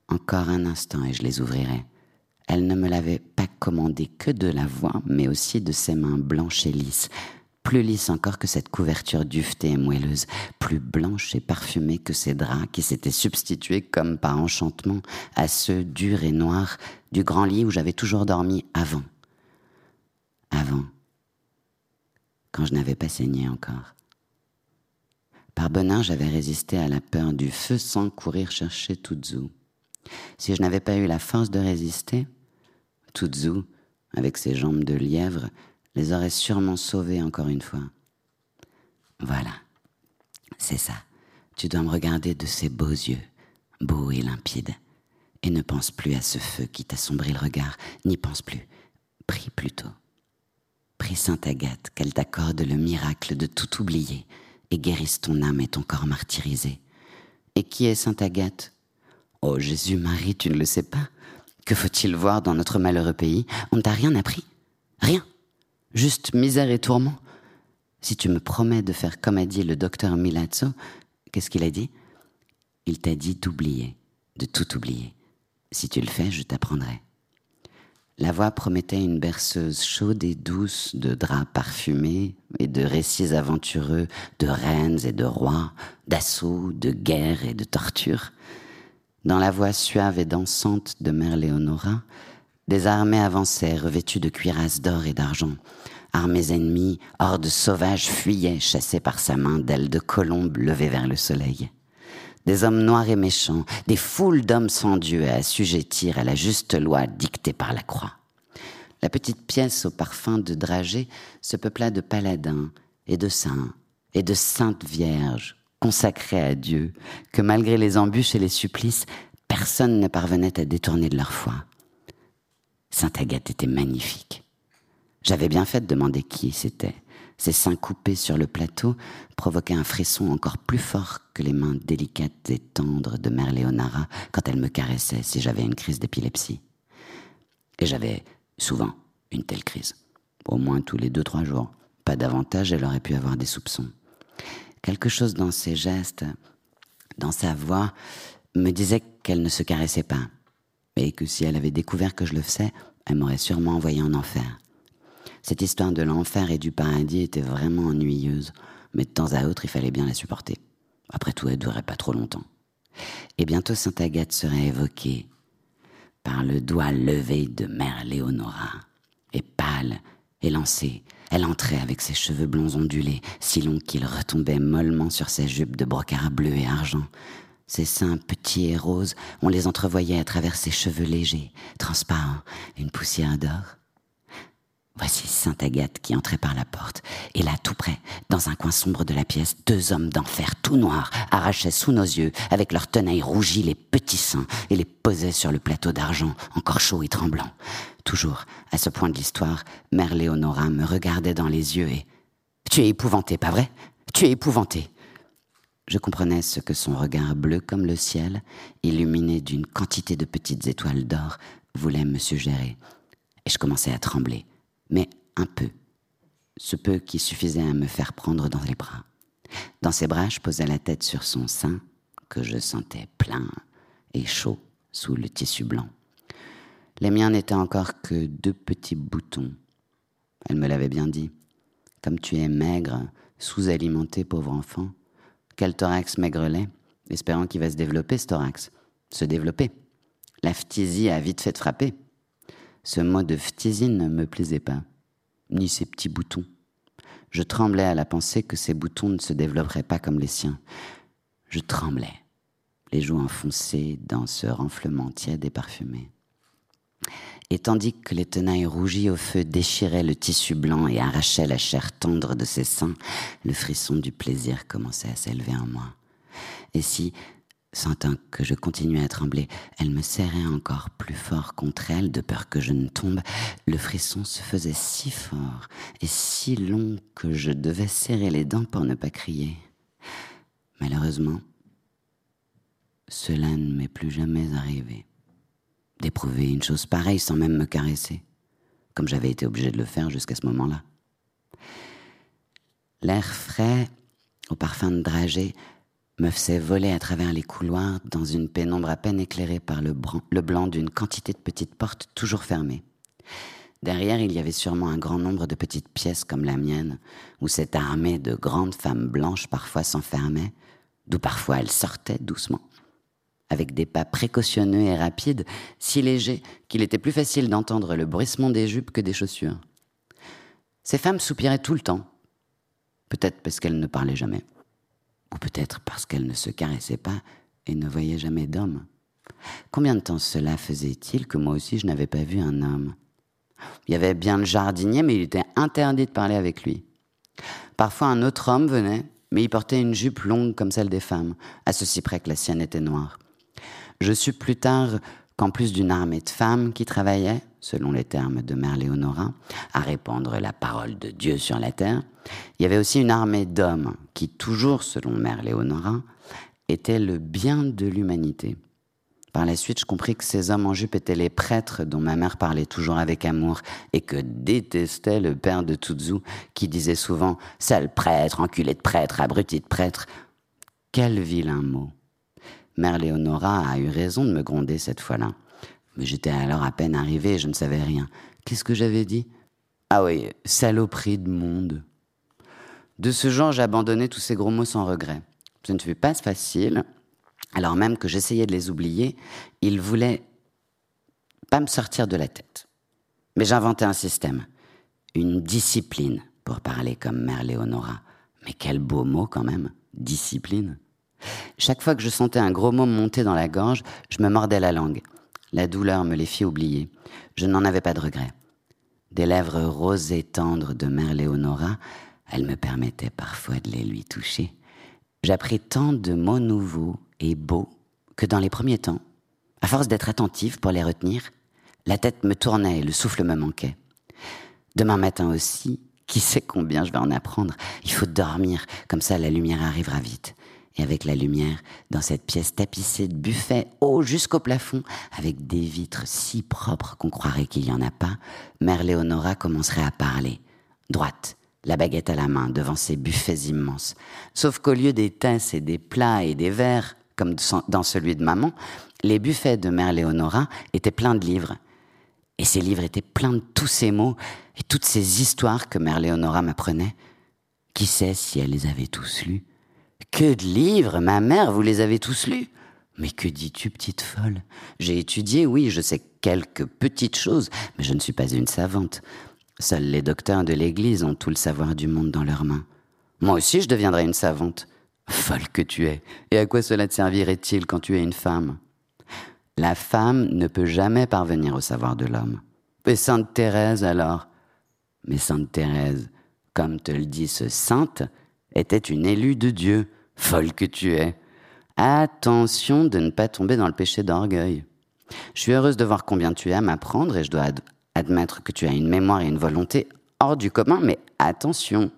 Encore un instant et je les ouvrirais. Elle ne me l'avait pas commandé que de la voix, mais aussi de ses mains blanches et lisses, plus lisses encore que cette couverture duvetée et moelleuse, plus blanche et parfumée que ces draps qui s'étaient substitués comme par enchantement à ceux durs et noirs du grand lit où j'avais toujours dormi avant. Avant, quand je n'avais pas saigné encore. Par bonheur, j'avais résisté à la peur du feu sans courir chercher Tuzu. Si je n'avais pas eu la force de résister, Tuzu, avec ses jambes de lièvre, les aurait sûrement sauvés encore une fois. Voilà, c'est ça. Tu dois me regarder de ces beaux yeux, beaux et limpides, et ne pense plus à ce feu qui t'assombrit le regard, n'y pense plus. Prie plutôt. Prie Sainte Agathe qu'elle t'accorde le miracle de tout oublier et guérisse ton âme et ton corps martyrisé. Et qui est Sainte Agathe? Oh Jésus, Marie, tu ne le sais pas Que faut-il voir dans notre malheureux pays? On ne t'a rien appris? Rien? Juste misère et tourment? Si tu me promets de faire comme a dit le docteur Milazzo, qu'est-ce qu'il a dit? Il t'a dit d'oublier, de tout oublier. Si tu le fais, je t'apprendrai. La voix promettait une berceuse chaude et douce de draps parfumés et de récits aventureux de reines et de rois, d'assauts, de guerres et de tortures. Dans la voix suave et dansante de Mère Léonora, des armées avançaient revêtues de cuirasses d'or et d'argent. Armées ennemies, hordes sauvages fuyaient, chassées par sa main d'ailes de colombe levées vers le soleil. Des hommes noirs et méchants, des foules d'hommes sans Dieu à assujettir à la juste loi dictée par la croix. La petite pièce au parfum de dragée se peupla de paladins et de saints et de saintes vierges consacrées à Dieu, que malgré les embûches et les supplices, personne ne parvenait à détourner de leur foi. Sainte Agathe était magnifique. J'avais bien fait de demander qui c'était. Ses seins coupés sur le plateau provoquaient un frisson encore plus fort que les mains délicates et tendres de Mère Léonara quand elle me caressait si j'avais une crise d'épilepsie. Et j'avais souvent une telle crise. Au moins tous les deux, trois jours. Pas davantage, elle aurait pu avoir des soupçons. Quelque chose dans ses gestes, dans sa voix, me disait qu'elle ne se caressait pas, et que si elle avait découvert que je le faisais, elle m'aurait sûrement envoyé en enfer. Cette histoire de l'enfer et du paradis était vraiment ennuyeuse, mais de temps à autre il fallait bien la supporter. Après tout, elle ne durerait pas trop longtemps. Et bientôt Sainte Agathe serait évoquée par le doigt levé de Mère Léonora. Et pâle, élancée, elle entrait avec ses cheveux blonds ondulés, si longs qu'ils retombaient mollement sur ses jupes de brocart bleu et argent. Ses seins petits et roses, on les entrevoyait à travers ses cheveux légers, transparents, une poussière d'or. Voici Sainte Agathe qui entrait par la porte, et là, tout près, dans un coin sombre de la pièce, deux hommes d'enfer tout noirs arrachaient sous nos yeux, avec leurs tenailles rougies, les petits seins, et les posaient sur le plateau d'argent, encore chaud et tremblant. Toujours, à ce point de l'histoire, Mère Léonora me regardait dans les yeux et Tu es épouvanté, pas vrai? Tu es épouvanté. Je comprenais ce que son regard bleu comme le ciel, illuminé d'une quantité de petites étoiles d'or, voulait me suggérer. Et je commençais à trembler mais un peu, ce peu qui suffisait à me faire prendre dans les bras. Dans ses bras, je posais la tête sur son sein, que je sentais plein et chaud sous le tissu blanc. Les miens n'étaient encore que deux petits boutons. Elle me l'avait bien dit. Comme tu es maigre, sous-alimenté, pauvre enfant, quel thorax maigrelet, espérant qu'il va se développer ce thorax. Se développer. La phtisie a vite fait frapper. Ce mot de phtisie ne me plaisait pas, ni ces petits boutons. Je tremblais à la pensée que ces boutons ne se développeraient pas comme les siens. Je tremblais, les joues enfoncées dans ce renflement tiède et parfumé. Et tandis que les tenailles rougies au feu déchiraient le tissu blanc et arrachaient la chair tendre de ses seins, le frisson du plaisir commençait à s'élever en moi. Et si, Sentant que je continuais à trembler, elle me serrait encore plus fort contre elle, de peur que je ne tombe. Le frisson se faisait si fort et si long que je devais serrer les dents pour ne pas crier. Malheureusement, cela ne m'est plus jamais arrivé. D'éprouver une chose pareille sans même me caresser, comme j'avais été obligé de le faire jusqu'à ce moment-là. L'air frais, au parfum de dragée, me faisait voler à travers les couloirs dans une pénombre à peine éclairée par le, blanc d'une quantité de petites portes toujours fermées. Derrière, il y avait sûrement un grand nombre de petites pièces comme la mienne, où cette armée de grandes femmes blanches parfois s'enfermait, d'où parfois elles sortaient doucement, avec des pas précautionneux et rapides, si légers qu'il était plus facile d'entendre le bruissement des jupes que des chaussures. Ces femmes soupiraient tout le temps, peut-être parce qu'elles ne parlaient jamais ou peut-être parce qu'elle ne se caressait pas et ne voyait jamais d'homme. Combien de temps cela faisait-il que moi aussi je n'avais pas vu un homme? Il y avait bien le jardinier, mais il était interdit de parler avec lui. Parfois un autre homme venait, mais il portait une jupe longue comme celle des femmes, à ceci près que la sienne était noire. Je sus plus tard qu'en plus d'une armée de femmes qui travaillaient, selon les termes de Mère Léonora, à répandre la parole de Dieu sur la terre, il y avait aussi une armée d'hommes qui, toujours selon Mère Léonora, était le bien de l'humanité. Par la suite, je compris que ces hommes en jupe étaient les prêtres dont ma mère parlait toujours avec amour et que détestait le père de Tuzu qui disait souvent Sale prêtre, enculé de prêtre, abruti de prêtre. Quel vilain mot. Mère Léonora a eu raison de me gronder cette fois-là. Mais j'étais alors à peine arrivé je ne savais rien. Qu'est-ce que j'avais dit? Ah oui, saloperie de monde. De ce genre, j'ai abandonné tous ces gros mots sans regret. Ce ne fut pas facile. Alors même que j'essayais de les oublier, ils voulaient pas me sortir de la tête. Mais j'inventais un système, une discipline, pour parler comme Mère Léonora. Mais quel beau mot quand même, discipline. Chaque fois que je sentais un gros mot monter dans la gorge, je me mordais la langue. La douleur me les fit oublier. Je n'en avais pas de regret. Des lèvres roses et tendres de Mère Léonora, elle me permettait parfois de les lui toucher. J'appris tant de mots nouveaux et beaux que dans les premiers temps, à force d'être attentive pour les retenir, la tête me tournait et le souffle me manquait. Demain matin aussi, qui sait combien je vais en apprendre? Il faut dormir, comme ça la lumière arrivera vite. Et avec la lumière, dans cette pièce tapissée de buffets haut jusqu'au plafond, avec des vitres si propres qu'on croirait qu'il n'y en a pas, Mère Léonora commencerait à parler, droite, la baguette à la main, devant ces buffets immenses. Sauf qu'au lieu des tasses et des plats et des verres, comme dans celui de maman, les buffets de Mère Léonora étaient pleins de livres. Et ces livres étaient pleins de tous ces mots et toutes ces histoires que Mère Léonora m'apprenait. Qui sait si elle les avait tous lus Que de livres, ma mère, vous les avez tous lus mais que dis-tu, petite folle? J'ai étudié, oui, je sais quelques petites choses, mais je ne suis pas une savante. Seuls les docteurs de l'Église ont tout le savoir du monde dans leurs mains. Moi aussi, je deviendrai une savante. Folle que tu es. Et à quoi cela te servirait-il quand tu es une femme? La femme ne peut jamais parvenir au savoir de l'homme. Et Sainte Thérèse alors? Mais Sainte Thérèse, comme te le dit ce sainte, était une élue de Dieu. Folle que tu es. Attention de ne pas tomber dans le péché d'orgueil. Je suis heureuse de voir combien tu aimes apprendre et je dois admettre que tu as une mémoire et une volonté hors du commun, mais attention,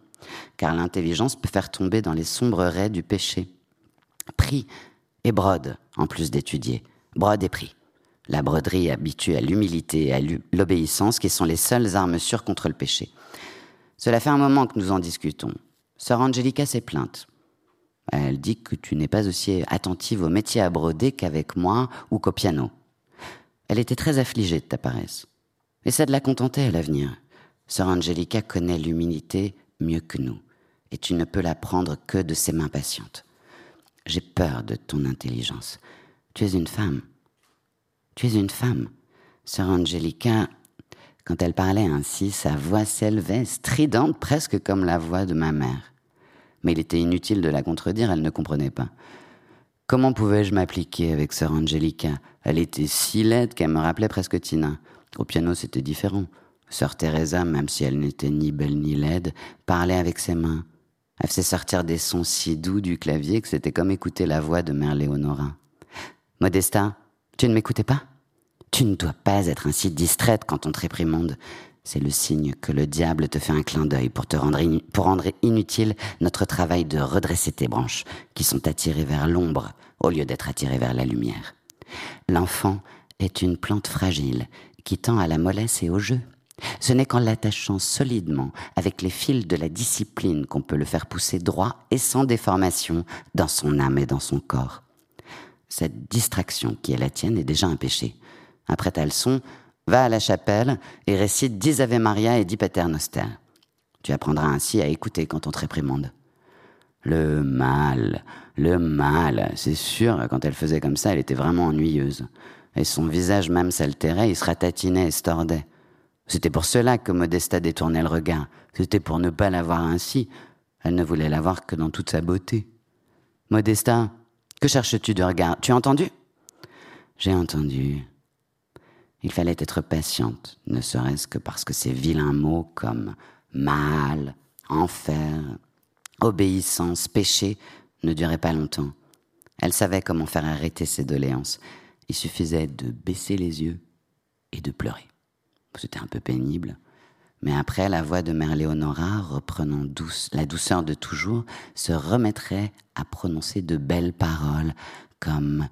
car l'intelligence peut faire tomber dans les sombres raies du péché. Prie et brode, en plus d'étudier. Brode et prie. La broderie habitue à l'humilité et à l'obéissance, qui sont les seules armes sûres contre le péché. Cela fait un moment que nous en discutons. Sœur Angelica s'est plainte. Elle dit que tu n'es pas aussi attentive au métier à broder qu'avec moi ou qu'au piano. Elle était très affligée de ta paresse. Et ça de la contenter à l'avenir. Sœur Angelica connaît l'humilité mieux que nous, et tu ne peux l'apprendre que de ses mains patientes. J'ai peur de ton intelligence. Tu es une femme. Tu es une femme. Sœur Angelica, quand elle parlait ainsi, sa voix s'élevait, stridente presque comme la voix de ma mère. Mais il était inutile de la contredire, elle ne comprenait pas. Comment pouvais-je m'appliquer avec sœur Angelica Elle était si laide qu'elle me rappelait presque Tina. Au piano, c'était différent. Sœur Teresa, même si elle n'était ni belle ni laide, parlait avec ses mains. Elle faisait sortir des sons si doux du clavier que c'était comme écouter la voix de Mère Léonora. Modesta, tu ne m'écoutais pas? Tu ne dois pas être ainsi distraite quand on te réprimande. C'est le signe que le diable te fait un clin d'œil pour te rendre, rendre inutile notre travail de redresser tes branches, qui sont attirées vers l'ombre au lieu d'être attirées vers la lumière. L'enfant est une plante fragile qui tend à la mollesse et au jeu. Ce n'est qu'en l'attachant solidement avec les fils de la discipline qu'on peut le faire pousser droit et sans déformation dans son âme et dans son corps. Cette distraction qui est la tienne est déjà un péché. Après ta leçon, va à la chapelle et récite dix Ave Maria et dix Pater Noster. Tu apprendras ainsi à écouter quand on te réprimande. Le mal, le mal, c'est sûr, quand elle faisait comme ça, elle était vraiment ennuyeuse et son visage même s'altérait, il se ratatinait et se tordait. C'était pour cela que Modesta détournait le regard. C'était pour ne pas la voir ainsi. Elle ne voulait la voir que dans toute sa beauté. Modesta, que cherches-tu de regard? Tu as entendu? J'ai entendu. Il fallait être patiente, ne serait-ce que parce que ces vilains mots comme mal, enfer, obéissance, péché ne duraient pas longtemps. Elle savait comment faire arrêter ses doléances. Il suffisait de baisser les yeux et de pleurer. C'était un peu pénible. Mais après, la voix de Mère Léonora, reprenant la douceur de toujours, se remettrait à prononcer de belles paroles comme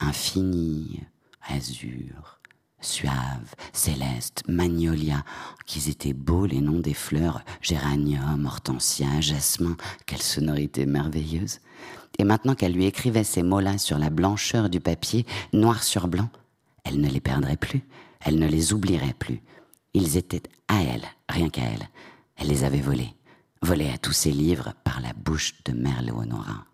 infini, azur, suave, céleste, magnolia, qu'ils étaient beaux les noms des fleurs, géranium, hortensia, jasmin, quelle sonorité merveilleuse. Et maintenant qu'elle lui écrivait ces mots-là sur la blancheur du papier, noir sur blanc, Elle ne les perdrait plus, elle ne les oublierait plus. Ils étaient à elle, rien qu'à elle. Elle les avait volés, volés à tous ses livres par la bouche de Mère Léonora.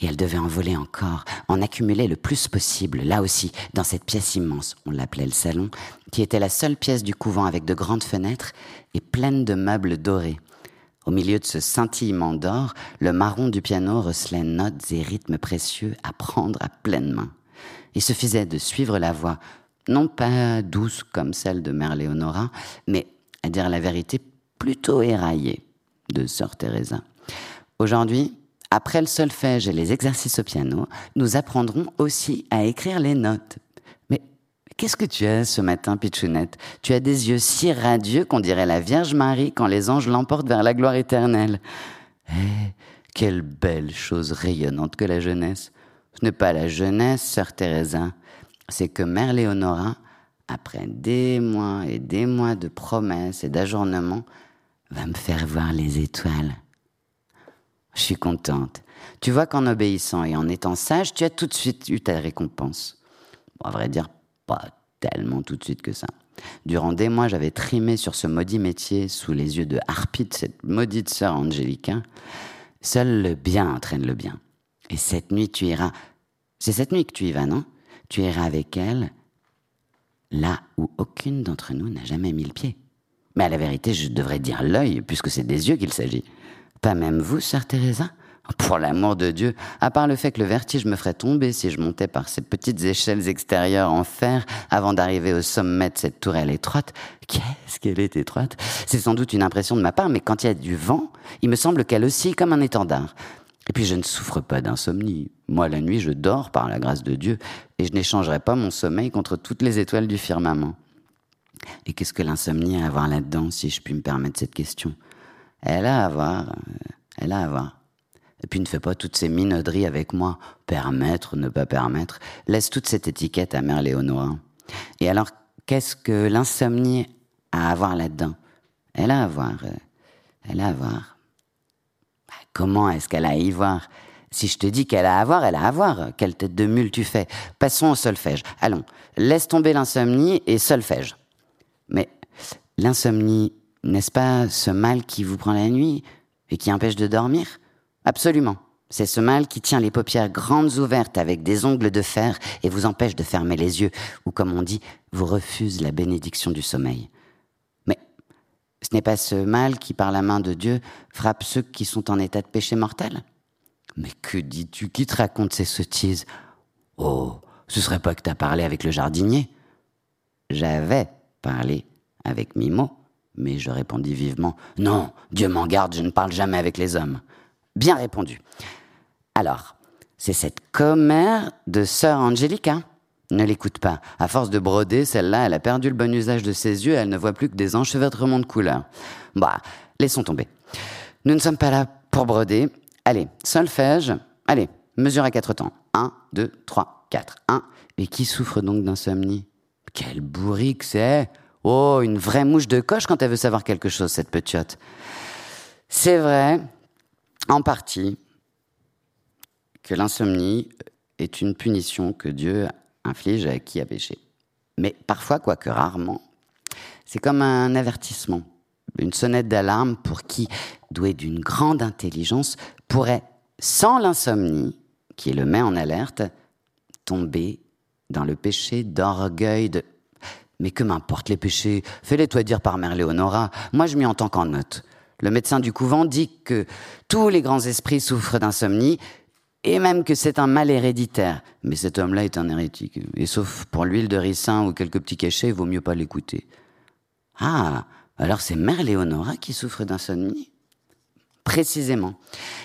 Et elle devait en voler encore, en accumuler le plus possible, là aussi, dans cette pièce immense, on l'appelait le salon, qui était la seule pièce du couvent avec de grandes fenêtres et pleine de meubles dorés. Au milieu de ce scintillement d'or, le marron du piano recelait notes et rythmes précieux à prendre à pleine main. Il suffisait de suivre la voix, non pas douce comme celle de Mère Léonora, mais, à dire la vérité, plutôt éraillée de Sœur Teresa. Aujourd'hui, après le solfège et les exercices au piano, nous apprendrons aussi à écrire les notes. Mais qu'est-ce que tu as ce matin, Pichounette? Tu as des yeux si radieux qu'on dirait la Vierge Marie quand les anges l'emportent vers la gloire éternelle. Eh, quelle belle chose rayonnante que la jeunesse. Ce n'est pas la jeunesse, sœur Teresa, c'est que Mère Léonora, après des mois et des mois de promesses et d'ajournements, va me faire voir les étoiles. Je suis contente. Tu vois qu'en obéissant et en étant sage, tu as tout de suite eu ta récompense. Bon, à vrai dire, pas tellement tout de suite que ça. Durant des mois, j'avais trimé sur ce maudit métier sous les yeux de Harpie cette maudite sœur Angélica. Seul le bien entraîne le bien. Et cette nuit, tu iras. C'est cette nuit que tu y vas, non? Tu iras avec elle là où aucune d'entre nous n'a jamais mis le pied. Mais à la vérité, je devrais dire l'œil, puisque c'est des yeux qu'il s'agit. Pas même vous, sœur Teresa Pour l'amour de Dieu, à part le fait que le vertige me ferait tomber si je montais par ces petites échelles extérieures en fer avant d'arriver au sommet de cette tourelle étroite, qu'est-ce qu'elle est étroite? C'est sans doute une impression de ma part, mais quand il y a du vent, il me semble qu'elle oscille comme un étendard. Et puis je ne souffre pas d'insomnie. Moi, la nuit, je dors par la grâce de Dieu, et je n'échangerai pas mon sommeil contre toutes les étoiles du firmament. Et qu'est-ce que l'insomnie a à voir là-dedans, si je puis me permettre cette question? Elle a à voir. Euh, elle a à voir. Et puis ne fais pas toutes ces minauderies avec moi. Permettre, ne pas permettre. Laisse toute cette étiquette à Mère Léonora. Et alors, qu'est-ce que l'insomnie a à voir là-dedans? Elle a à voir. Euh, elle a à voir. Bah, comment est-ce qu'elle a à y voir? Si je te dis qu'elle a à voir, elle a à voir. Quelle tête de mule tu fais? Passons au solfège. Allons, laisse tomber l'insomnie et solfège. Mais l'insomnie n'est-ce pas ce mal qui vous prend la nuit et qui empêche de dormir? Absolument. C'est ce mal qui tient les paupières grandes ouvertes avec des ongles de fer et vous empêche de fermer les yeux, ou comme on dit, vous refuse la bénédiction du sommeil. Mais ce n'est pas ce mal qui, par la main de Dieu, frappe ceux qui sont en état de péché mortel? Mais que dis-tu Qui te raconte ces sottises? Oh, ce serait pas que t'as parlé avec le jardinier J'avais parlé avec Mimo. Mais je répondis vivement Non, Dieu m'en garde, je ne parle jamais avec les hommes. Bien répondu. Alors, c'est cette commère de sœur Angélica. Ne l'écoute pas. À force de broder, celle-là, elle a perdu le bon usage de ses yeux, elle ne voit plus que des enchevêtrements de couleurs. Bah, laissons tomber. Nous ne sommes pas là pour broder. Allez, solfège. Allez, mesure à quatre temps. Un, deux, trois, quatre. Un. Et qui souffre donc d'insomnie Quel bourrique c'est Oh, une vraie mouche de coche quand elle veut savoir quelque chose, cette petite. C'est vrai, en partie, que l'insomnie est une punition que Dieu inflige à qui a péché. Mais parfois, quoique rarement, c'est comme un avertissement, une sonnette d'alarme pour qui, doué d'une grande intelligence, pourrait, sans l'insomnie qui le met en alerte, tomber dans le péché d'orgueil de mais que m'importe les péchés? Fais-les toi dire par Mère Léonora. Moi, je m'y entends qu'en note. Le médecin du couvent dit que tous les grands esprits souffrent d'insomnie et même que c'est un mal héréditaire. Mais cet homme-là est un hérétique. Et sauf pour l'huile de ricin ou quelques petits cachets, il vaut mieux pas l'écouter. Ah, alors c'est Mère Léonora qui souffre d'insomnie? Précisément.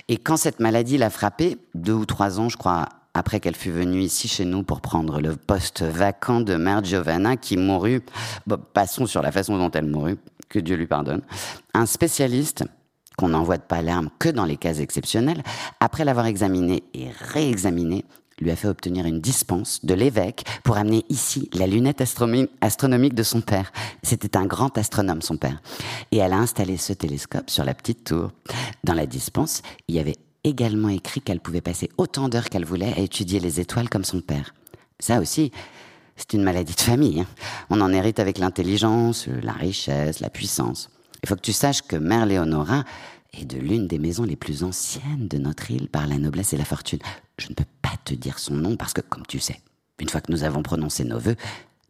Et quand cette maladie l'a frappée, deux ou trois ans, je crois, après qu'elle fût venue ici chez nous pour prendre le poste vacant de Mère Giovanna qui mourut, passons sur la façon dont elle mourut, que Dieu lui pardonne, un spécialiste qu'on n'envoie de Palerme que dans les cas exceptionnels, après l'avoir examiné et réexaminé, lui a fait obtenir une dispense de l'évêque pour amener ici la lunette astronomique de son père. C'était un grand astronome, son père. Et elle a installé ce télescope sur la petite tour. Dans la dispense, il y avait également écrit qu'elle pouvait passer autant d'heures qu'elle voulait à étudier les étoiles comme son père. Ça aussi, C'est une maladie de famille. Hein. On en hérite avec l'intelligence, la richesse, la puissance. Il faut que tu saches que Mère Léonora est de l'une des maisons les plus anciennes de notre île par la noblesse et la fortune. Je ne peux pas te dire son nom parce que, comme tu sais, une fois que nous avons prononcé nos vœux,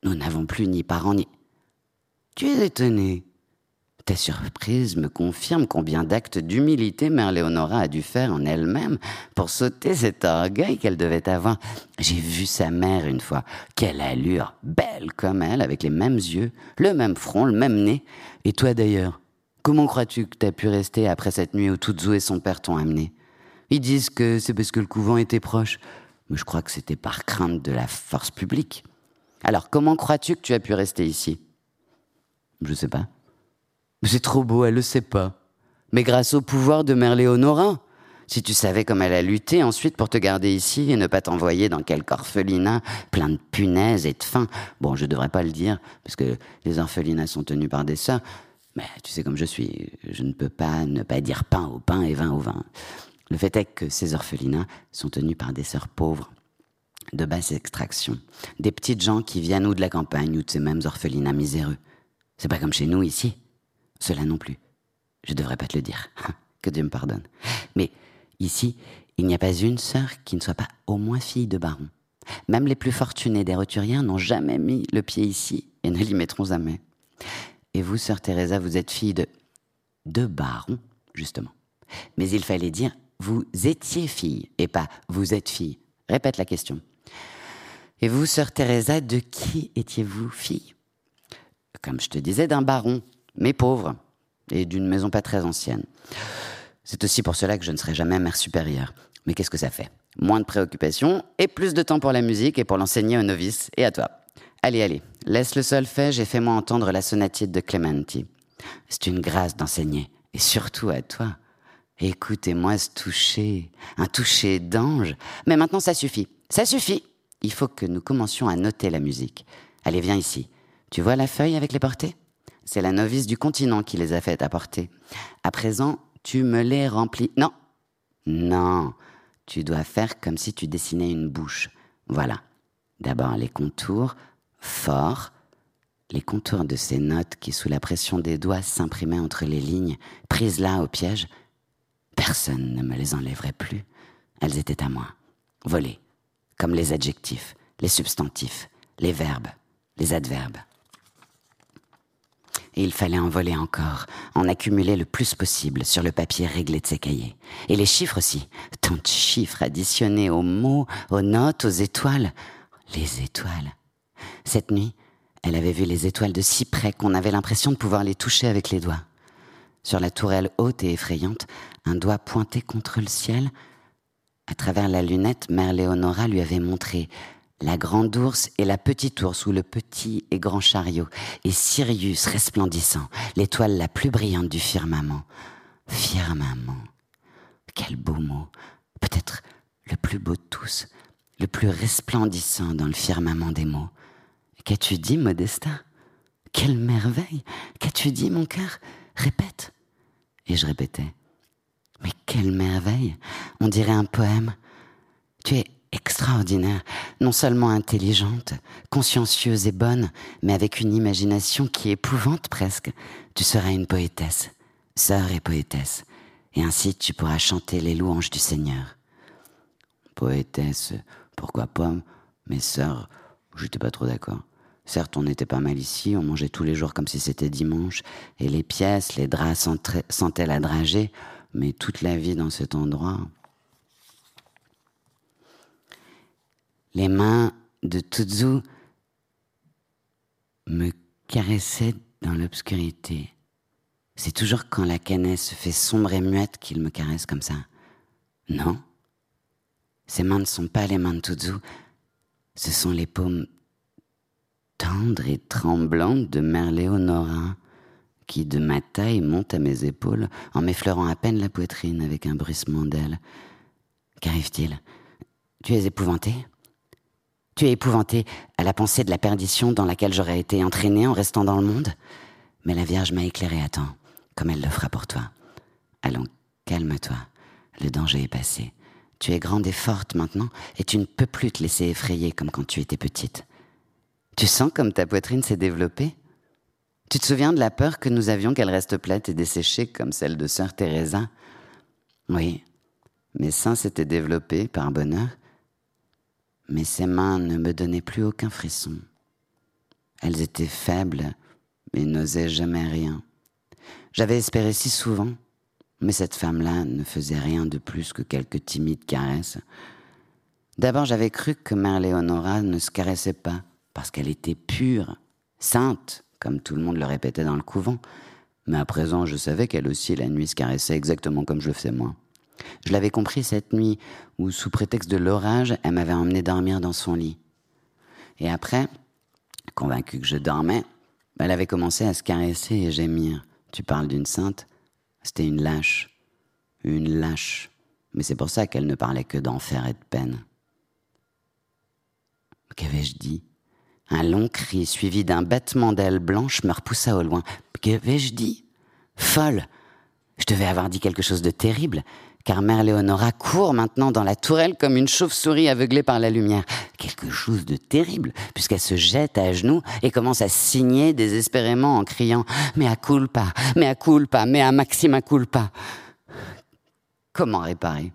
nous n'avons plus ni parents ni... Tu es étonné. Ta surprise me confirme combien d'actes d'humilité Mère Léonora a dû faire en elle-même pour sauter cet orgueil qu'elle devait avoir. J'ai vu sa mère une fois. Quelle allure, belle comme elle, avec les mêmes yeux, le même front, le même nez. Et toi d'ailleurs, comment crois-tu que t'as pu rester après cette nuit où Tuzu et son père t'ont amené? Ils disent que c'est parce que le couvent était proche. Mais je crois que c'était par crainte de la force publique. Alors comment crois-tu que tu as pu rester ici? Je sais pas. C'est trop beau, elle le sait pas. Mais grâce au pouvoir de Mère Léonora. Si tu savais comme elle a lutté ensuite pour te garder ici et ne pas t'envoyer dans quelque orphelinat plein de punaises et de faim. Bon, je devrais pas le dire, parce que les orphelinats sont tenus par des sœurs. Mais tu sais comme je suis, je ne peux pas ne pas dire pain au pain et vin au vin. Le fait est que ces orphelinats sont tenus par des sœurs pauvres, de basse extraction, des petites gens qui viennent ou de la campagne ou de ces mêmes orphelinats miséreux. C'est pas comme chez nous ici. Cela non plus. Je devrais pas te le dire. que Dieu me pardonne. Mais ici, il n'y a pas une sœur qui ne soit pas au moins fille de baron. Même les plus fortunés des roturiens n'ont jamais mis le pied ici et ne l'y mettront jamais. Et vous, sœur Teresa, vous êtes fille de... de baron, justement. Mais il fallait dire vous étiez fille et pas vous êtes fille. Répète la question. Et vous, sœur Teresa, de qui étiez-vous fille? Comme je te disais, d'un baron, mais pauvre, et d'une maison pas très ancienne. C'est aussi pour cela que je ne serai jamais mère supérieure. Mais qu'est-ce que ça fait? Moins de préoccupations et plus de temps pour la musique et pour l'enseigner aux novices et à toi. Allez, allez, laisse le solfège et fais-moi entendre la sonatite de Clementi. C'est une grâce d'enseigner, et surtout à toi. Écoutez-moi ce toucher, un toucher d'ange. Mais maintenant, ça suffit. Ça suffit. Il faut que nous commencions à noter la musique. Allez, viens ici. Tu vois la feuille avec les portées? C'est la novice du continent qui les a faites apporter. À présent, tu me les remplis. Non, non, tu dois faire comme si tu dessinais une bouche. Voilà. D'abord les contours, forts, les contours de ces notes qui, sous la pression des doigts, s'imprimaient entre les lignes, prises là au piège. Personne ne me les enlèverait plus. Elles étaient à moi, volées, comme les adjectifs, les substantifs, les verbes, les adverbes. Il fallait en voler encore, en accumuler le plus possible sur le papier réglé de ses cahiers. Et les chiffres aussi, tant de chiffres additionnés aux mots, aux notes, aux étoiles. Les étoiles. Cette nuit, elle avait vu les étoiles de si près qu'on avait l'impression de pouvoir les toucher avec les doigts. Sur la tourelle haute et effrayante, un doigt pointé contre le ciel. À travers la lunette, Mère Léonora lui avait montré la grande ours et la petite ours ou le petit et grand chariot, et Sirius resplendissant, l'étoile la plus brillante du firmament. Firmament. Quel beau mot. Peut-être le plus beau de tous, le plus resplendissant dans le firmament des mots. Qu'as-tu dit, Modesta? Quelle merveille Qu'as-tu dit, mon cœur? Répète. Et je répétais. Mais quelle merveille On dirait un poème. Tu es extraordinaire, non seulement intelligente, consciencieuse et bonne, mais avec une imagination qui épouvante presque. Tu seras une poétesse, sœur et poétesse, et ainsi tu pourras chanter les louanges du Seigneur. Poétesse, pourquoi pas, mais sœur, j'étais pas trop d'accord. Certes, on n'était pas mal ici, on mangeait tous les jours comme si c'était dimanche, et les pièces, les draps sentaient la dragée, mais toute la vie dans cet endroit, Les mains de Tuzu me caressaient dans l'obscurité. C'est toujours quand la canesse se fait sombre et muette qu'il me caresse comme ça. Non. Ces mains ne sont pas les mains de Tuzu. Ce sont les paumes tendres et tremblantes de Mère Léonora qui, de ma taille, montent à mes épaules en m'effleurant à peine la poitrine avec un bruissement d'ailes. Qu'arrive-t-il? Tu es épouvanté tu es à la pensée de la perdition dans laquelle j'aurais été entraîné en restant dans le monde Mais la Vierge m'a éclairé à temps, comme elle le fera pour toi. Allons, calme-toi. Le danger est passé. Tu es grande et forte maintenant, et tu ne peux plus te laisser effrayer comme quand tu étais petite. Tu sens comme ta poitrine s'est développée? Tu te souviens de la peur que nous avions qu'elle reste plate et desséchée comme celle de sœur Teresa? Oui, mes seins s'étaient développés par bonheur, mais ses mains ne me donnaient plus aucun frisson. Elles étaient faibles, mais n'osaient jamais rien. J'avais espéré si souvent, mais cette femme-là ne faisait rien de plus que quelques timides caresses. D'abord, j'avais cru que Mère Léonora ne se caressait pas, parce qu'elle était pure, sainte, comme tout le monde le répétait dans le couvent. Mais à présent, je savais qu'elle aussi, la nuit, se caressait exactement comme je le fais moi. Je l'avais compris cette nuit où, sous prétexte de l'orage, elle m'avait emmené dormir dans son lit. Et après, convaincue que je dormais, elle avait commencé à se caresser et gémir. Tu parles d'une sainte? C'était une lâche. Une lâche. Mais c'est pour ça qu'elle ne parlait que d'enfer et de peine. Qu'avais-je dit? Un long cri suivi d'un battement d'ailes blanches me repoussa au loin. Qu'avais-je dit? Folle Je devais avoir dit quelque chose de terrible car Mère Léonora court maintenant dans la tourelle comme une chauve-souris aveuglée par la lumière. Quelque chose de terrible, puisqu'elle se jette à genoux et commence à signer désespérément en criant Mais à culpa, mais à culpa, mais à maxima culpa. Comment réparer?